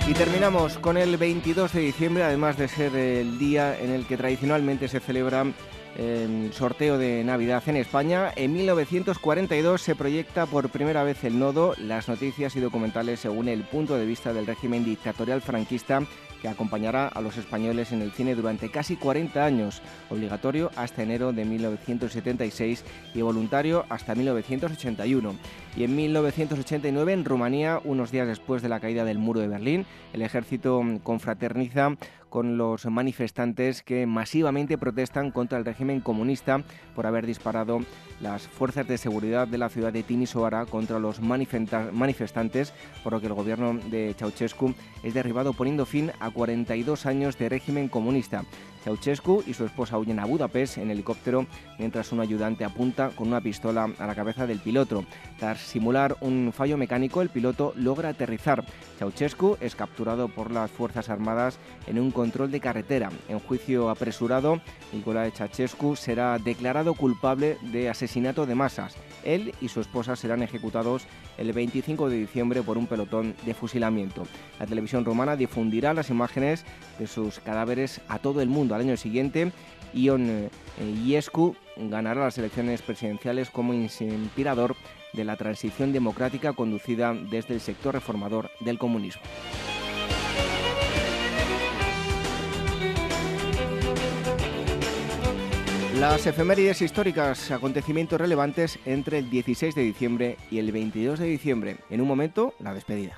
Y terminamos con el 22 de diciembre, además de ser el día en el que tradicionalmente se celebra el sorteo de Navidad en España. En 1942 se proyecta por primera vez el nodo, las noticias y documentales según el punto de vista del régimen dictatorial franquista que acompañará a los españoles en el cine durante casi 40 años, obligatorio hasta enero de 1976 y voluntario hasta 1981. Y en 1989, en Rumanía, unos días después de la caída del muro de Berlín, el ejército confraterniza con los manifestantes que masivamente protestan contra el régimen comunista por haber disparado las fuerzas de seguridad de la ciudad de Timisoara contra los manifestantes, por lo que el gobierno de Ceausescu es derribado poniendo fin a 42 años de régimen comunista. Ceausescu y su esposa huyen a Budapest en helicóptero mientras un ayudante apunta con una pistola a la cabeza del piloto. Tras simular un fallo mecánico, el piloto logra aterrizar. Ceausescu es capturado por las Fuerzas Armadas en un control de carretera. En juicio apresurado, Nicolae Ceausescu será declarado culpable de asesinato de masas. Él y su esposa serán ejecutados el 25 de diciembre por un pelotón de fusilamiento. La televisión romana difundirá las imágenes de sus cadáveres a todo el mundo. Al año siguiente, Ion eh, Iescu ganará las elecciones presidenciales como inspirador de la transición democrática conducida desde el sector reformador del comunismo. Las efemérides históricas, acontecimientos relevantes entre el 16 de diciembre y el 22 de diciembre. En un momento, la despedida.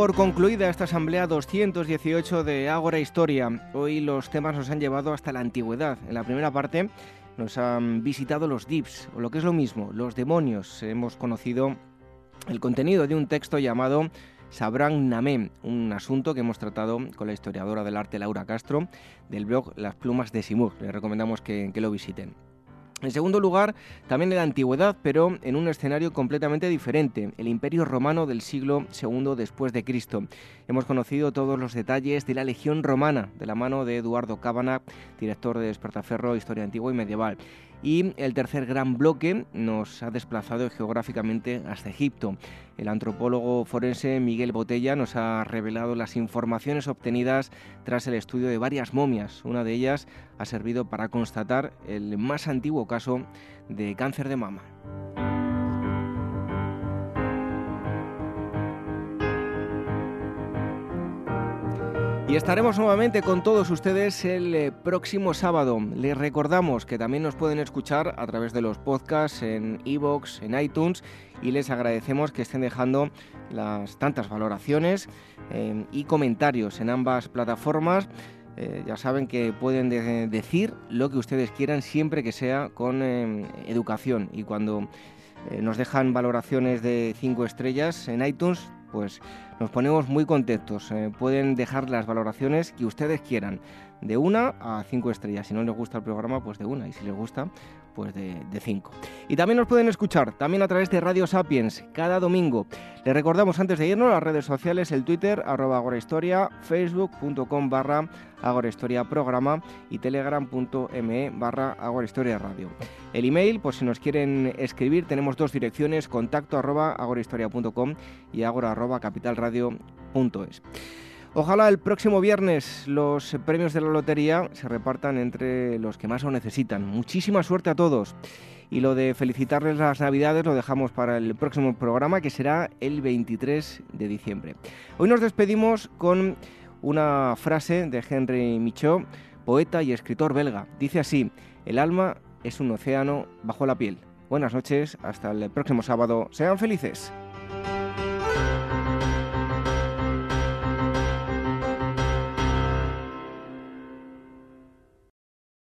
Por concluida esta asamblea 218 de Ágora Historia. Hoy los temas nos han llevado hasta la antigüedad. En la primera parte nos han visitado los dips, o lo que es lo mismo, los demonios. Hemos conocido el contenido de un texto llamado Sabran Namé, un asunto que hemos tratado con la historiadora del arte Laura Castro del blog Las Plumas de Simur. Les recomendamos que, que lo visiten. En segundo lugar, también en la antigüedad, pero en un escenario completamente diferente, el Imperio Romano del siglo II después de Cristo. Hemos conocido todos los detalles de la Legión Romana de la mano de Eduardo Cábana, director de Despertaferro, Historia Antigua y Medieval. Y el tercer gran bloque nos ha desplazado geográficamente hasta Egipto. El antropólogo forense Miguel Botella nos ha revelado las informaciones obtenidas tras el estudio de varias momias. Una de ellas ha servido para constatar el más antiguo caso de cáncer de mama. Y estaremos nuevamente con todos ustedes el eh, próximo sábado. Les recordamos que también nos pueden escuchar a través de los podcasts en iVoox, en iTunes y les agradecemos que estén dejando las tantas valoraciones eh, y comentarios en ambas plataformas. Eh, ya saben que pueden decir lo que ustedes quieran siempre que sea con educación y cuando nos dejan valoraciones de 5 estrellas en iTunes pues nos ponemos muy contentos. Eh, pueden dejar las valoraciones que ustedes quieran, de una a cinco estrellas. Si no les gusta el programa, pues de una. Y si les gusta, pues de, cinco. Y también nos pueden escuchar, también a través de Radio Sapiens, cada domingo. Les recordamos antes de irnos las redes sociales, el Twitter, arroba agorahistoria, facebook.com barra agorahistoria programa y telegram.me barra agorahistoria radio. El email, pues si nos quieren escribir, tenemos dos direcciones, contacto arroba agorahistoria.com y agora arroba capitalradio.es. Ojalá el próximo viernes los premios de la lotería se repartan entre los que más lo necesitan. Muchísima suerte a todos. Y lo de felicitarles las Navidades lo dejamos para el próximo programa que será el 23 de diciembre. Hoy nos despedimos con una frase de Henry Michaud, poeta y escritor belga. Dice así, el alma es un océano bajo la piel. Buenas noches, hasta el próximo sábado. Sean felices.